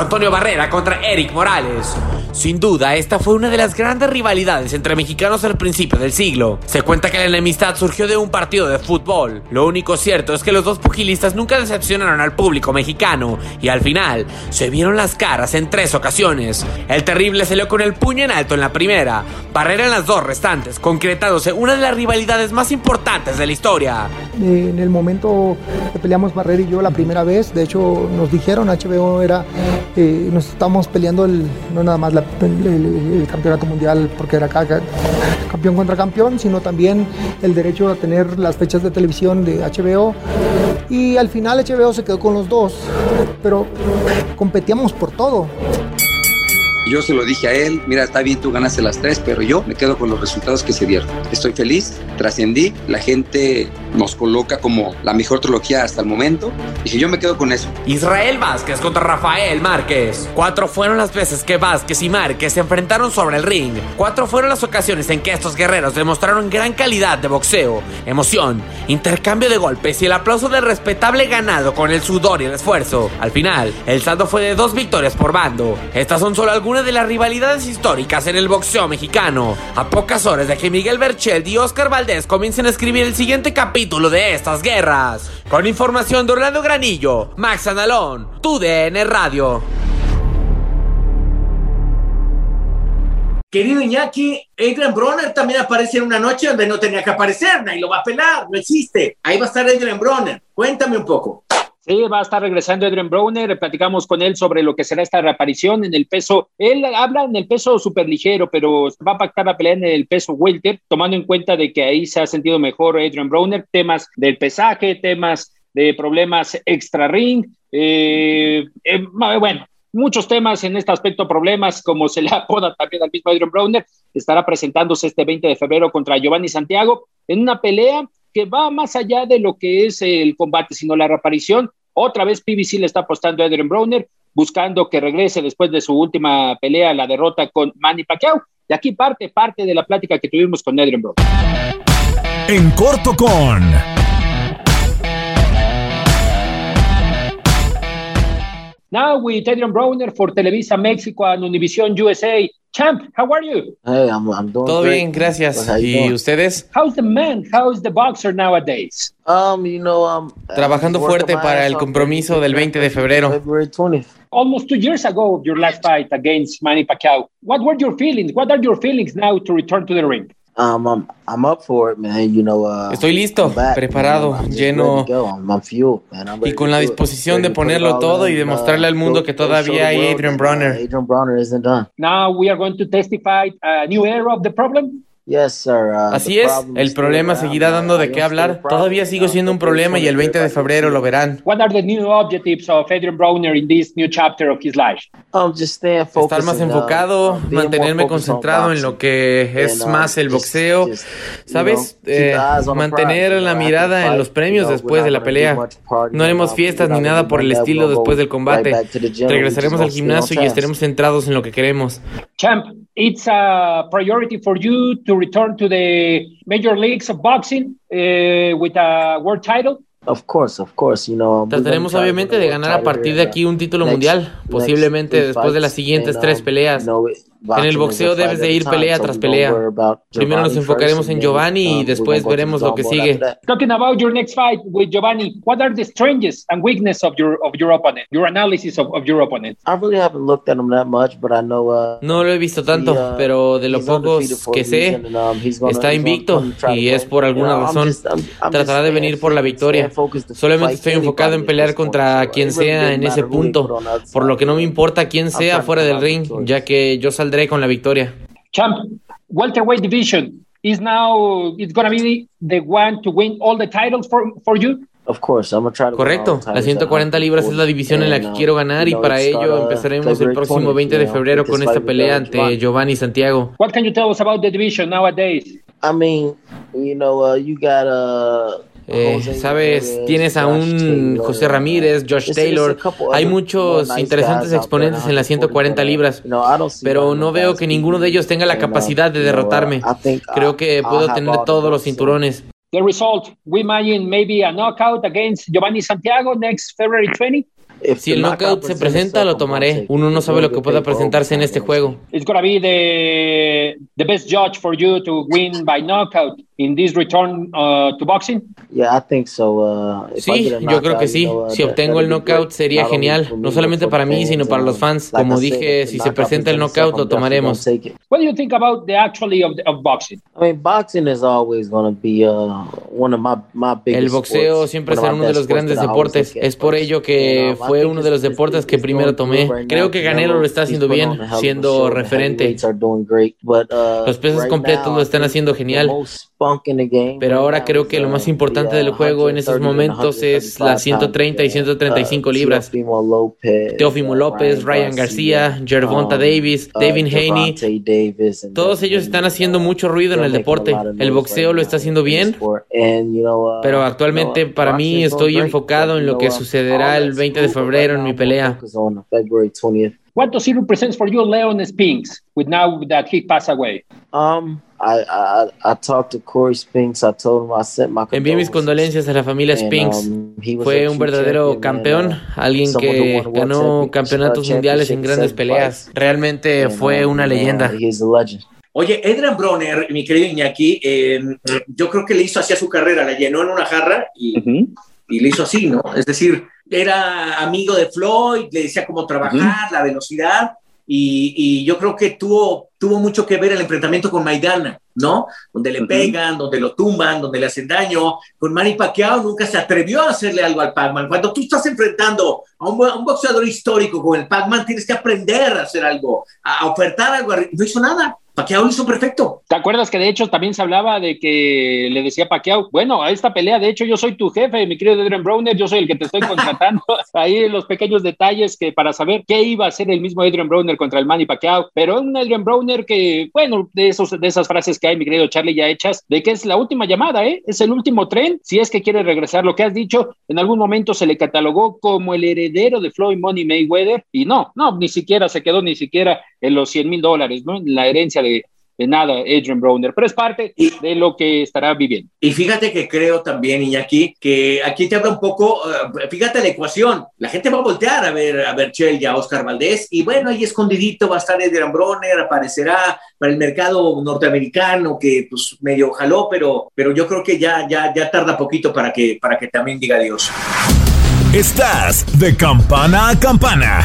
Antonio Barrera contra Eric Morales. Sin duda, esta fue una de las grandes rivalidades entre mexicanos al principio del siglo. Se cuenta que la enemistad surgió de un partido de fútbol. Lo único cierto es que los dos pugilistas nunca decepcionaron al público mexicano y al final se vieron las caras en tres ocasiones. El terrible salió con el puño en alto en la primera, Barrera en las dos restantes, concretándose una de las rivalidades más importantes de la historia. En el momento que peleamos Barrera y yo la primera vez, de hecho nos dijeron, HBO era, eh, nos estamos peleando el, no nada más la el, campeonato mundial porque era campeón contra campeón, sino también el derecho a tener las fechas de televisión de HBO. Y al final HBO se quedó con los dos, pero competíamos por todo. Yo se lo dije a él, mira, está bien, tú ganaste las tres, pero yo me quedo con los resultados que se dieron. Estoy feliz, trascendí, la gente nos coloca como la mejor trilogía hasta el momento. Dije, yo me quedo con eso. Israel Vázquez contra Rafael Márquez. Cuatro fueron las veces que Vázquez y Márquez se enfrentaron sobre el ring. Cuatro fueron las ocasiones en que estos guerreros demostraron gran calidad de boxeo, emoción, intercambio de golpes y el aplauso del respetable ganado con el sudor y el esfuerzo. Al final, el saldo fue de dos victorias por bando. Estas son solo algunas una de las rivalidades históricas en el boxeo mexicano. A pocas horas de que Miguel Berchel y Oscar Valdés comiencen a escribir el siguiente capítulo de estas guerras. Con información de Orlando Granillo, Max Analón, TUDN Radio. Querido Iñaki, Adrian Broner también aparece en una noche donde no tenía que aparecer, nadie lo va a pelar, no existe. Ahí va a estar Adrian Broner. Cuéntame un poco. Sí, va a estar regresando Adrian Browner, platicamos con él sobre lo que será esta reaparición en el peso, él habla en el peso súper ligero, pero va a pactar la pelea en el peso welter, tomando en cuenta de que ahí se ha sentido mejor Adrian Browner, temas del pesaje, temas de problemas extra ring, eh, eh bueno, muchos temas en este aspecto, problemas, como se le apoda también al mismo Adrian Browner, estará presentándose este 20 de febrero contra Giovanni Santiago en una pelea que va más allá de lo que es el combate, sino la reaparición. Otra vez PBC le está apostando a Adrian Browner, buscando que regrese después de su última pelea, la derrota con Manny Pacquiao. y aquí parte parte de la plática que tuvimos con Adrian Browner. En corto con... Now with Adrian Browner for Televisa México and Univision USA. Champ, how are you? Hey, I'm, I'm doing Todo bien, gracias. Pues, ¿Y ustedes? How's the man? How's the boxer nowadays? Um, you know, um, uh, Trabajando fuerte para el compromiso del 20 de febrero. February Almost two years ago, your last fight against Manny Pacquiao. What were your feelings? What are your feelings now to return to the ring? Um, I'm, I'm up for it, man. You know, uh, Estoy listo, preparado, lleno I'm, fueled, y con la disposición de ponerlo todo y demostrarle uh, al mundo que todavía hay Adrian Bronner. Uh, Adrian Bronner isn't done. Now we are going to testify a new era of the problem. Así es, el problema seguirá dando de qué hablar. Todavía sigo siendo un problema y el 20 de febrero lo verán. Estar más enfocado, mantenerme concentrado en lo que es más el boxeo, ¿sabes? Eh, mantener la mirada en los premios después de la pelea. No haremos fiestas ni nada por el estilo después del combate. Regresaremos al gimnasio y estaremos centrados en lo que queremos. Champ, it's a priority for you to return to the major leagues of boxing uh, with a world title? Of course, of course, you know. Trataremos obviamente de ganar a partir de aquí un título mundial, posiblemente después de las siguientes tres um, peleas. En el boxeo debes de ir pelea tras pelea. Primero nos enfocaremos en Giovanni y después veremos lo que sigue. Talking about your next fight with Giovanni, what are the strengths and weaknesses of your of your opponent? Your analysis of, of your opponent. I really haven't looked at him that much, but I know. No lo he visto tanto, pero de los pocos que sé, está invicto y es por alguna razón tratará de venir por la victoria. Solamente estoy enfocado en pelear contra quien sea en ese punto, por lo que no me importa quién sea fuera del ring, ya que yo saldré André con la victoria. Champ, welterweight division is now it's gonna be the one to win all the titles for, for you. Of course, I'm gonna try to Correcto, la 140 libras es la división en la que uh, quiero ganar y para ello empezaremos el próximo 20 de febrero con esta pelea ante Giovanni Santiago. What can you tell us about the division nowadays? I mean, you know, uh, you got uh, eh, Sabes, tienes a un José Ramírez, Josh Taylor. Hay muchos interesantes exponentes en las 140 libras, pero no veo que ninguno de ellos tenga la capacidad de derrotarme. Creo que puedo tener todos los cinturones. The result, we imagine maybe a knockout against Giovanni Santiago next February 20. Si el knockout se presenta, lo tomaré. Uno no sabe lo que pueda presentarse en este juego. It's gonna be the, the best judge for you to win by knockout in this return uh, to boxing. Yeah, I think so. Uh, sí, yo creo que sí. Si obtengo el knockout sería genial, no solamente para mí, sino para los fans. Como dije, si se presenta el knockout, lo tomaremos. What do you think about the actually of, the, of boxing? I mean, boxing is always gonna be uh, one of my my biggest. El boxeo siempre será uno de los grandes deportes. Es por ello que fue fue uno de los deportes que primero tomé. Creo que Canelo lo está haciendo bien, siendo referente. Los pesos completos lo están haciendo genial. Pero ahora creo que lo más importante del juego en estos momentos es las 130 y 135 libras. Teófimo López, Ryan García, Gervonta Davis, David Haney, todos ellos están haciendo mucho ruido en el deporte. El boxeo lo está haciendo bien, pero actualmente para mí estoy enfocado en lo que sucederá el 20 de febrero en mi pelea. What does it represent for you, Leon Spinks, with now that he passed away? Um, championships grandes seven peleas. fights. Realmente And, fue um, una man, leyenda. He's a legend. Oye, Adrian Bronner, mi querido Iñaki, eh, yo creo que le hizo así a su carrera, la llenó en una jarra y, y le hizo así, ¿no? Es decir, era amigo de Floyd, le decía cómo trabajar, la velocidad, y, y yo creo que tuvo, tuvo mucho que ver el enfrentamiento con Maidana, ¿no? Donde le pegan, donde lo tumban, donde le hacen daño. Con Manny Pacquiao nunca se atrevió a hacerle algo al Pac-Man. Cuando tú estás enfrentando a un, a un boxeador histórico como el Pac-Man, tienes que aprender a hacer algo, a ofertar algo. No hizo nada. Pacquiao lo hizo perfecto. ¿Te acuerdas que de hecho también se hablaba de que le decía Pacquiao, bueno, a esta pelea, de hecho yo soy tu jefe, mi querido Adrian Browner, yo soy el que te estoy contratando. Ahí los pequeños detalles que para saber qué iba a hacer el mismo Adrian Browner contra el Manny Pacquiao, pero un Adrian Browner que, bueno, de, esos, de esas frases que hay, mi querido Charlie, ya hechas, de que es la última llamada, ¿eh? Es el último tren, si es que quiere regresar. Lo que has dicho, en algún momento se le catalogó como el heredero de Floyd Money Mayweather, y no, no, ni siquiera se quedó ni siquiera en los 100 mil dólares, ¿no? En la herencia de, de nada, Adrian Browner, pero es parte de lo que estará viviendo. Y fíjate que creo también, Iñaki, que aquí te habla un poco, eh, fíjate la ecuación, la gente va a voltear a ver a Berchel y a Oscar Valdés, y bueno, ahí escondidito va a estar Adrian Bronner, aparecerá para el mercado norteamericano, que pues medio jaló, pero, pero yo creo que ya, ya, ya tarda poquito para que, para que también diga adiós. Estás de campana a campana.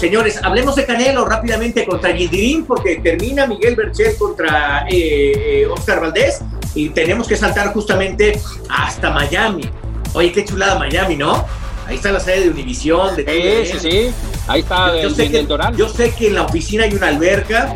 Señores, hablemos de Canelo rápidamente contra Gildirim porque termina Miguel Berchel contra eh, eh, Oscar Valdés y tenemos que saltar justamente hasta Miami. Oye, qué chulada Miami, ¿no? Ahí está la sede de Univisión. De Sí, sí, sí. Ahí está yo, el, sé que, yo sé que en la oficina hay una alberca,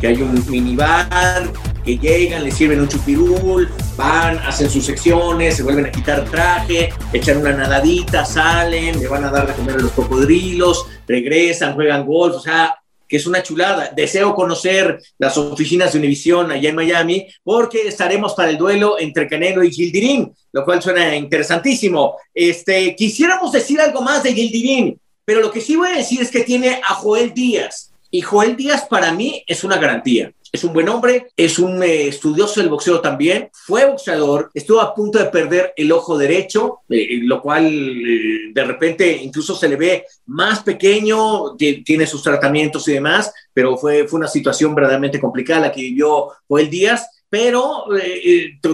que hay un minibar, que llegan, le sirven un chupirul, van, hacen sus secciones, se vuelven a quitar traje, echan una nadadita, salen, le van a dar de comer a los cocodrilos, regresan, juegan golf, o sea, que es una chulada. Deseo conocer las oficinas de Univision allá en Miami, porque estaremos para el duelo entre Canelo y Gildirín, lo cual suena interesantísimo. Este, quisiéramos decir algo más de Gildirín, pero lo que sí voy a decir es que tiene a Joel Díaz, y Joel Díaz para mí es una garantía es un buen hombre, es un eh, estudioso del boxeo también, fue boxeador, estuvo a punto de perder el ojo derecho, eh, lo cual eh, de repente incluso se le ve más pequeño, tiene sus tratamientos y demás, pero fue, fue una situación verdaderamente complicada la que vivió Joel Díaz pero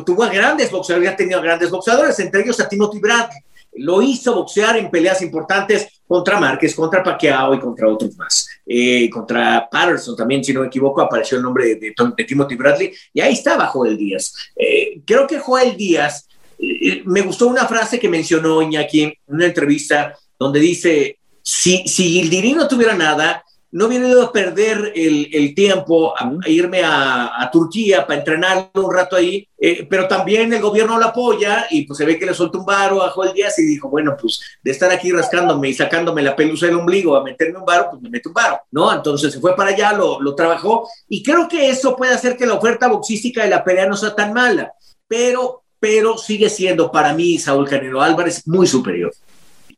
tuvo a grandes boxeadores, ha tenido grandes boxeadores, entre ellos a Timothy Bradley. Lo hizo boxear en peleas importantes contra Márquez, contra Pacquiao y contra otros más. Eh, contra Patterson también, si no me equivoco, apareció el nombre de, Timothy Bradley y ahí estaba Joel Díaz. Eh, creo que Joel Díaz, eh, me gustó una frase que mencionó Iñaki en una entrevista donde dice, si, si no tuviera nada, no hubiera ido a perder el, tiempo a, irme a, Turquía para entrenarlo un rato ahí, eh, pero también el gobierno lo apoya y pues se ve que le soltó un varo a Joel Díaz y dijo, bueno, pues de estar aquí rascándome y sacándome la pelusa del ombligo a meterme un varo, pues me meto un varo, ¿no? Entonces se fue para allá, lo, lo trabajó y creo que eso puede hacer que la oferta boxística de la pelea no sea tan mala, pero, pero sigue siendo para mí Saúl Canelo Álvarez muy superior.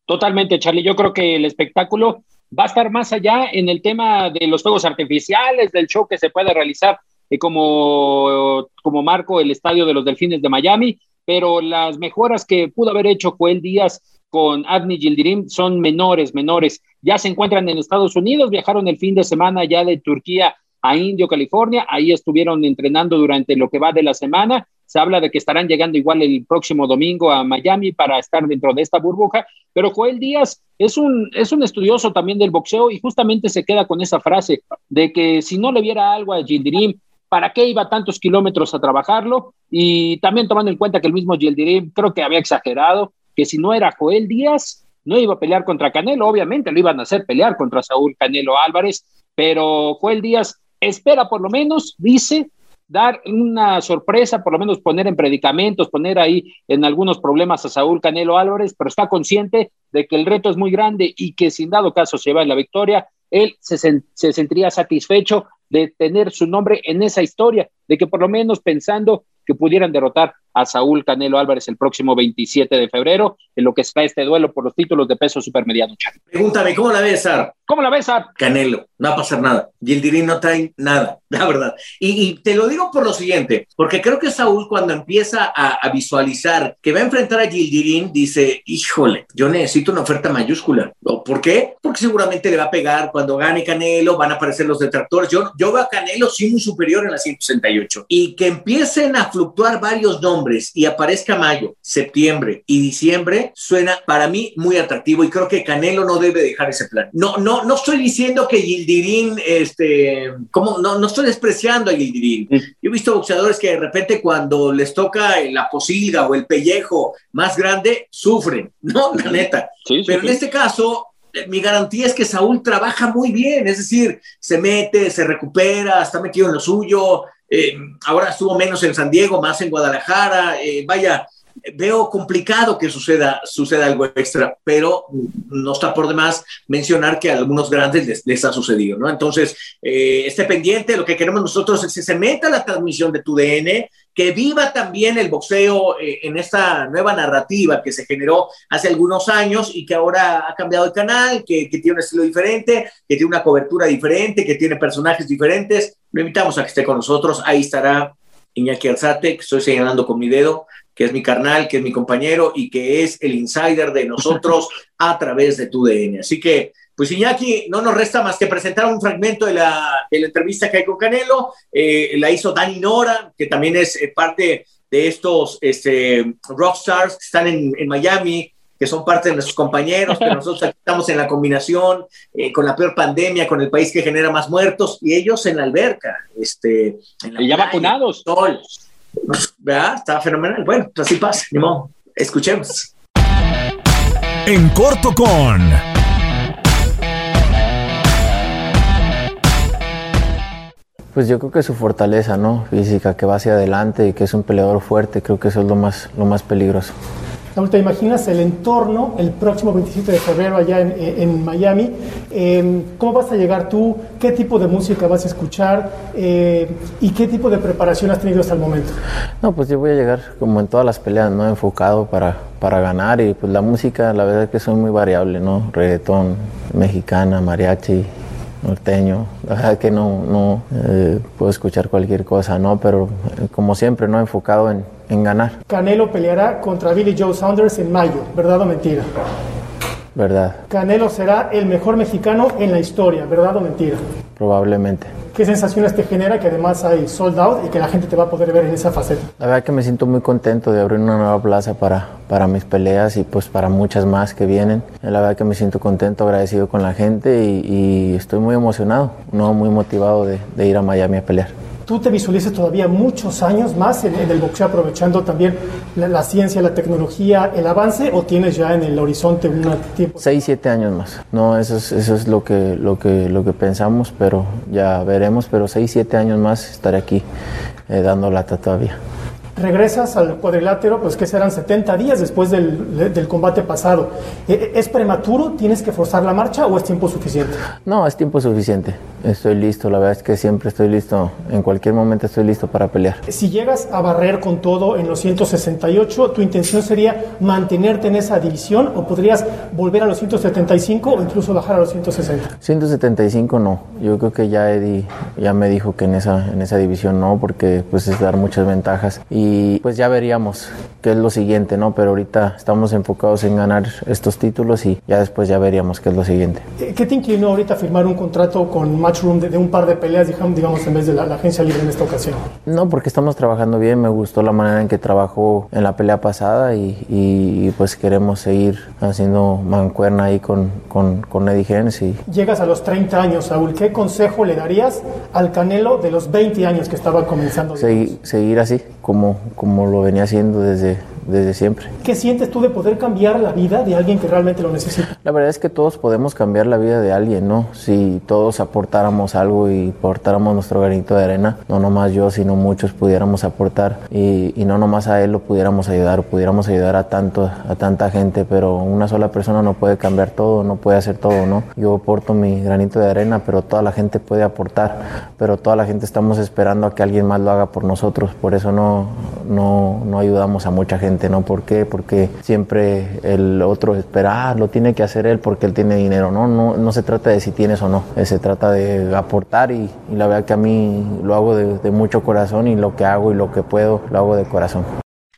Totalmente, Charlie. Yo creo que el espectáculo va a estar más allá en el tema de los fuegos artificiales, del show que se puede realizar eh, como, como marco el estadio de los Delfines de Miami, pero las mejoras que pudo haber hecho Joel Díaz con Adni Gildirim son menores, menores. Ya se encuentran en Estados Unidos, viajaron el fin de semana ya de Turquía a Indio, California, ahí estuvieron entrenando durante lo que va de la semana se habla de que estarán llegando igual el próximo domingo a Miami para estar dentro de esta burbuja, pero Joel Díaz es un, es un estudioso también del boxeo y justamente se queda con esa frase de que si no le viera algo a Gildirim, ¿para qué iba tantos kilómetros a trabajarlo? Y también tomando en cuenta que el mismo Gildirim creo que había exagerado, que si no era Joel Díaz, no iba a pelear contra Canelo, obviamente lo iban a hacer pelear contra Saúl Canelo Álvarez, pero Joel Díaz espera por lo menos, dice, dar una sorpresa, por lo menos poner en predicamentos, poner ahí en algunos problemas a Saúl Canelo Álvarez, pero está consciente de que el reto es muy grande y que sin dado caso se va en la victoria, él se, se sentiría satisfecho de tener su nombre en esa historia, de que por lo menos pensando que pudieran derrotar a Saúl Canelo Álvarez el próximo 27 de febrero, en lo que está este duelo por los títulos de peso supermediano. Pregúntame, ¿cómo la ves, Ar? ¿Cómo la ves, Ar? Canelo, no va a pasar nada. Y el Dirín no trae nada, la verdad. Y, te lo digo por lo siguiente, porque creo que Saúl cuando empieza a, visualizar que va a enfrentar a Gildirín, dice, híjole, yo necesito una oferta mayúscula. ¿Por qué? Porque seguramente le va a pegar cuando gane Canelo, van a aparecer los detractores. Yo, yo veo a Canelo sí muy superior en la 168. Y que empiecen a fluctuar varios nombres y aparezca mayo, septiembre y diciembre, suena para mí muy atractivo y creo que Canelo no debe dejar ese plan. No, no, no estoy diciendo que Gildirín, este, como, no, no estoy despreciando a Gildirín. Yo he visto boxeadores que de repente cuando les toca la posilga o el pellejo más grande, sufren, ¿no? La neta. Pero en este caso, mi garantía es que Saúl trabaja muy bien, es decir, se mete, se recupera, está metido en lo suyo, eh, ahora estuvo menos en San Diego, más en Guadalajara, eh, vaya, veo complicado que suceda, suceda algo extra, pero no está por demás mencionar que a algunos grandes les, ha sucedido, ¿no? Entonces, eh, esté pendiente, lo que queremos nosotros es que se meta la transmisión de tu DN, que viva también el boxeo eh, en esta nueva narrativa que se generó hace algunos años y que ahora ha cambiado el canal, que, que tiene un estilo diferente, que tiene una cobertura diferente, que tiene personajes diferentes. Lo invitamos a que esté con nosotros, ahí estará Iñaki Alzate, que estoy señalando con mi dedo, que es mi carnal, que es mi compañero y que es el insider de nosotros a través de tu DN. Así que, pues Iñaki, no nos resta más que presentar un fragmento de la, entrevista que hay con Canelo. Eh, la hizo Dani Nora, que también es eh, parte de estos este, rockstars que están en, en Miami, que son parte de nuestros compañeros, que nosotros estamos en la combinación eh, con la peor pandemia, con el país que genera más muertos, y ellos en la alberca, este, y ya vacunados. Sol. ¿Verdad? Estaba fenomenal. Bueno, pues así pasa, ni modo. Escuchemos. En corto con. Pues yo creo que su fortaleza, ¿no? Física, que va hacia adelante y que es un peleador fuerte, creo que eso es lo más, lo más peligroso. ¿Te imaginas el entorno el próximo 27 de febrero allá en, en Miami? Eh, ¿Cómo vas a llegar tú? ¿Qué tipo de música vas a escuchar? Eh, ¿Y qué tipo de preparación has tenido hasta el momento? No, pues yo voy a llegar como en todas las peleas, ¿no? Enfocado para, para ganar y pues la música, la verdad es que soy muy variable, ¿no? Reggaetón, mexicana, mariachi, norteño. La verdad que no, no eh, puedo escuchar cualquier cosa, ¿no? Pero eh, como siempre, ¿no? Enfocado en, en ganar. Canelo peleará contra Billy Joe Saunders en mayo, ¿verdad o mentira? ¿Verdad? Canelo será el mejor mexicano en la historia, ¿verdad o mentira? Probablemente. ¿Qué sensaciones te genera que además hay sold out y que la gente te va a poder ver en esa faceta? La verdad que me siento muy contento de abrir una nueva plaza para, para mis peleas y pues para muchas más que vienen. La verdad que me siento contento, agradecido con la gente y, y estoy muy emocionado, no muy motivado de, de ir a Miami a pelear. ¿Tú te visualizas todavía muchos años más en, en el boxeo aprovechando también la, la, ciencia, la tecnología, el avance o tienes ya en el horizonte un tiempo? Seis, siete años más. No, eso es, eso es lo, que, lo, que, lo que pensamos, pero ya veremos, pero seis, siete años más estaré aquí eh, dando lata todavía regresas al cuadrilátero, pues que serán 70 días después del, del, combate pasado. ¿Es prematuro? ¿Tienes que forzar la marcha o es tiempo suficiente? No, es tiempo suficiente. Estoy listo, la verdad es que siempre estoy listo, en cualquier momento estoy listo para pelear. Si llegas a barrer con todo en los 168, ¿tu intención sería mantenerte en esa división o podrías volver a los 175 o incluso bajar a los 160? 175 no, yo creo que ya Eddie ya me dijo que en esa, en esa división no, porque pues es dar muchas ventajas y pues ya veríamos qué es lo siguiente, ¿no? Pero ahorita estamos enfocados en ganar estos títulos y ya después ya veríamos qué es lo siguiente. ¿Qué te inclinó ahorita a firmar un contrato con Matchroom de, de un par de peleas, digamos, en vez de la, la, agencia libre en esta ocasión? No, porque estamos trabajando bien, me gustó la manera en que trabajó en la pelea pasada y, y, y pues queremos seguir haciendo mancuerna ahí con, con, con Eddie Hens y... Llegas a los 30 años, Saúl, ¿qué consejo le darías al Canelo de los 20 años que estaba comenzando? Segui, seguir así, como, como lo venía haciendo desde, desde siempre. ¿Qué sientes tú de poder cambiar la vida de alguien que realmente lo necesita? La verdad es que todos podemos cambiar la vida de alguien, ¿no? Si todos aportáramos algo y aportáramos nuestro granito de arena, no nomás yo, sino muchos pudiéramos aportar y, y no nomás a él lo pudiéramos ayudar, o pudiéramos ayudar a tanto, a tanta gente, pero una sola persona no puede cambiar todo, no puede hacer todo, ¿no? Yo aporto mi granito de arena, pero toda la gente puede aportar, pero toda la gente estamos esperando a que alguien más lo haga por nosotros, por eso no, no, no ayudamos a mucha gente, ¿no? ¿Por qué? Porque siempre el otro espera, ah, lo tiene que hacer él porque él tiene dinero, ¿no? No, no se trata de si tienes o no, se trata de aportar y, y la verdad que a mí lo hago de, de mucho corazón y lo que hago y lo que puedo lo hago de corazón.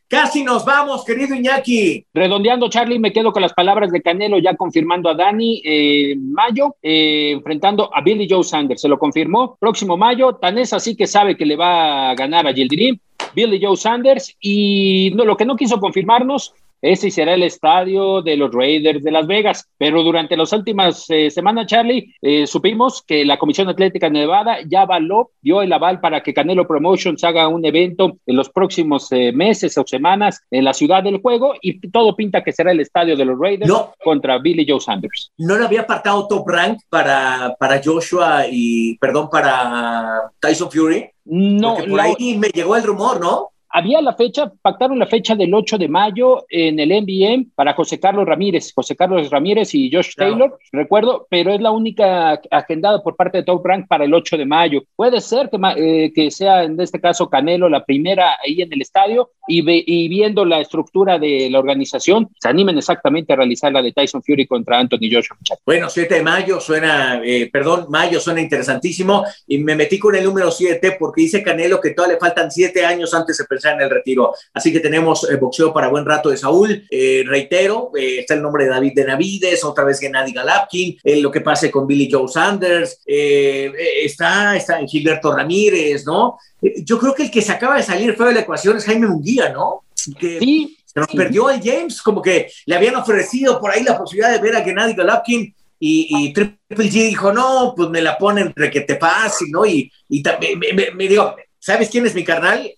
Casi nos vamos, querido Iñaki. Redondeando, Charlie, me quedo con las palabras de Canelo, ya confirmando a Dani eh, mayo, eh, enfrentando a Billy Joe Sanders. Se lo confirmó. Próximo mayo, tan es así que sabe que le va a ganar a Yildirim, Billy Joe Sanders. Y no, lo que no quiso confirmarnos ese será el estadio de los Raiders de Las Vegas. Pero durante las últimas eh, semanas, Charlie, eh, supimos que la Comisión Atlética de Nevada ya avaló, dio el aval para que Canelo Promotions haga un evento en los próximos eh, meses o semanas en la ciudad del juego y todo pinta que será el estadio de los Raiders no, contra Billy Joe Sanders. ¿No le había apartado Top Rank para, para Joshua y, perdón, para Tyson Fury? No, Porque por ahí me llegó el rumor, ¿no? Había la fecha, pactaron la fecha del 8 de mayo en el NBM para José Carlos Ramírez, José Carlos Ramírez y Josh claro. Taylor, recuerdo, pero es la única agendada por parte de Top Rank para el 8 de mayo. Puede ser que, eh, que sea en este caso Canelo la primera ahí en el estadio y, ve, y, viendo la estructura de la organización, se animen exactamente a realizar la de Tyson Fury contra Anthony Joshua. Bueno, 7 de mayo suena, eh, perdón, mayo suena interesantísimo y me metí con el número 7 porque dice Canelo que todavía le faltan 7 años antes de pensar en el retiro. Así que tenemos eh, boxeo para buen rato de Saúl. Eh, reitero, eh, está el nombre de David de Navides, otra vez Gennady Galapkin, eh, lo que pase con Billy Joe Sanders, está, está en Gilberto Ramírez, ¿no? yo creo que el que se acaba de salir fue de la ecuación es Jaime Munguía, ¿no? Que sí. Se nos sí. perdió el James, como que le habían ofrecido por ahí la posibilidad de ver a Gennady Galapkin y, y, Triple G dijo, no, pues me la ponen requete fácil, ¿no? Y, y me, me, me, digo, ¿sabes quién es mi carnal?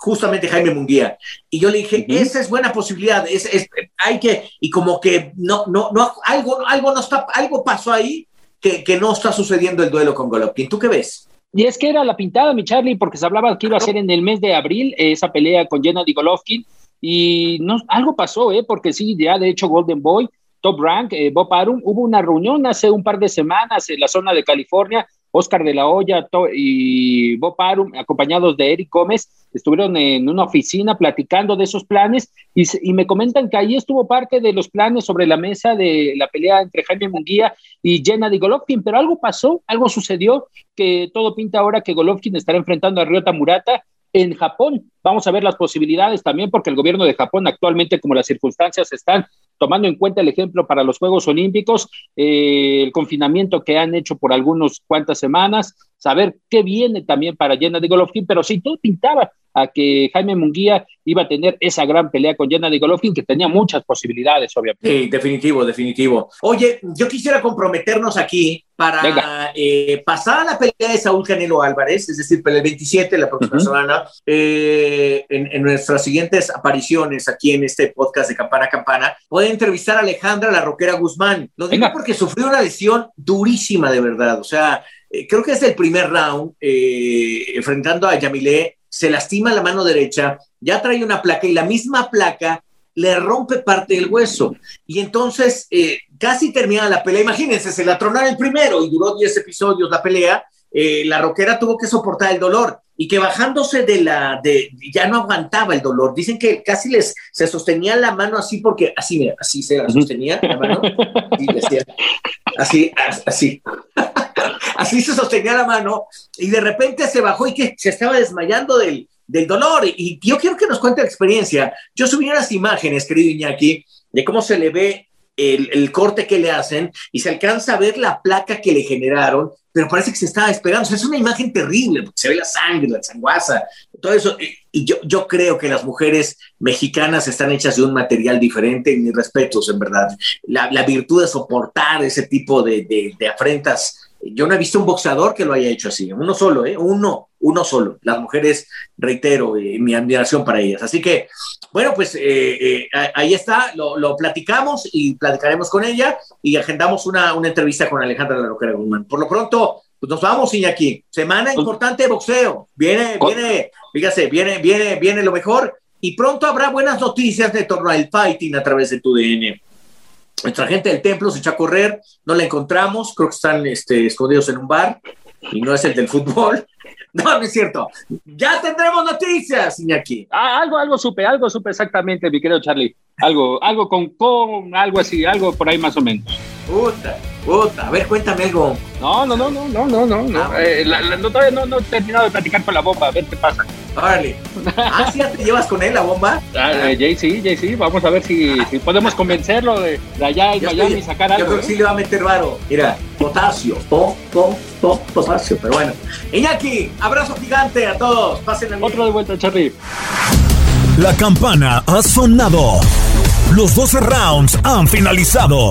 Justamente Jaime Munguía. Y yo le dije, uh -huh. esa es buena posibilidad, es, es, hay que, y como que no, no, no, algo, algo no está, algo pasó ahí que, que no está sucediendo el duelo con Golovkin. ¿Tú qué ves? Y es que era la pintada, mi Charlie, porque se hablaba que iba a ser en el mes de abril esa pelea con Jenna Golovkin y no, algo pasó, ¿eh? porque sí, ya de hecho Golden Boy, Top Rank, eh, Bob Arum, hubo una reunión hace un par de semanas en la zona de California, Oscar de la Hoya y Bob Arum, acompañados de Eric Gómez, estuvieron en una oficina platicando de esos planes y, me comentan que ahí estuvo parte de los planes sobre la mesa de la pelea entre Jaime Munguía y Jenna de Golovkin, pero algo pasó, algo sucedió que todo pinta ahora que Golovkin estará enfrentando a Ryota Murata en Japón. Vamos a ver las posibilidades también porque el gobierno de Japón actualmente, como las circunstancias están, tomando en cuenta el ejemplo para los Juegos Olímpicos, eh, el confinamiento que han hecho por algunas cuantas semanas, saber qué viene también para Jenna de Golovkin, pero sí, todo pintaba a que Jaime Munguía iba a tener esa gran pelea con Jenna de Golovkin, que tenía muchas posibilidades, obviamente. Sí, definitivo, definitivo. Oye, yo quisiera comprometernos aquí para eh, pasar a la pelea de Saúl Canelo Álvarez, es decir, para el 27, la próxima semana, eh, en, en, nuestras siguientes apariciones aquí en este podcast de Campana a Campana, poder entrevistar a Alejandra La Roquera Guzmán. Lo digo Venga. porque sufrió una lesión durísima, de verdad. O sea, eh, creo que es el primer round, eh, enfrentando a Yamilé, se lastima la mano derecha, ya trae una placa y la misma placa le rompe parte del hueso. Y entonces, eh, casi termina la pelea. Imagínense, se la tronaron el primero y duró 10 episodios la pelea. Eh, la roquera tuvo que soportar el dolor y que bajándose de la, de, ya no aguantaba el dolor. Dicen que casi les, se sostenía la mano así porque, así, mira, así se la sostenía la mano. Y decía, así, así. así se sostenía la mano y de repente se bajó y que se estaba desmayando del, del dolor. Y yo quiero que nos cuente la experiencia. Yo subí unas imágenes, querido Iñaki, de cómo se le ve el, corte que le hacen y se alcanza a ver la placa que le generaron, pero parece que se estaba esperando. Es una imagen terrible, porque se ve la sangre, la sanguaza, todo eso. Y yo, yo creo que las mujeres mexicanas están hechas de un material diferente, mis respetos, en verdad. La, virtud de soportar ese tipo de, de afrentas yo no he visto un boxeador que lo haya hecho así, uno solo, ¿eh? uno, uno solo. Las mujeres, reitero, eh, mi admiración para ellas. Así que, bueno, pues eh, eh, ahí está, lo, lo, platicamos y platicaremos con ella y agendamos una, una entrevista con Alejandra Larroquera Guzmán. Por lo pronto, pues nos vamos, Iñaki. Semana importante de boxeo. Viene, viene, fíjate, viene, viene, viene lo mejor y pronto habrá buenas noticias de torno al fighting a través de tu DN. Nuestra gente del templo se echó a correr, no la encontramos, creo que están este, escondidos en un bar y no es el del fútbol. No, no es cierto. Ya tendremos noticias, Iñaki. Ah, algo, algo supe, algo supe exactamente, mi querido Charlie. Algo, algo con con, algo así, algo por ahí más o menos. Puta, puta. A ver, cuéntame algo. No, no, no, no, no, no, no. no. Ah, eh, la, la, no todavía no, no he terminado de platicar con la bomba, a ver qué pasa. Órale. Ah, ¿sí ya te llevas con él la bomba? Ah, eh, JC, JC, vamos a ver si, si podemos convencerlo de, de allá en Miami y sacar algo. Yo creo que sí le va a meter varo. Mira, potasio, po, po, po, potasio, pero bueno. Iñaki, abrazo gigante a todos. Pasen el Otro de vuelta, Charlie. La campana ha sonado. Los 12 rounds han finalizado.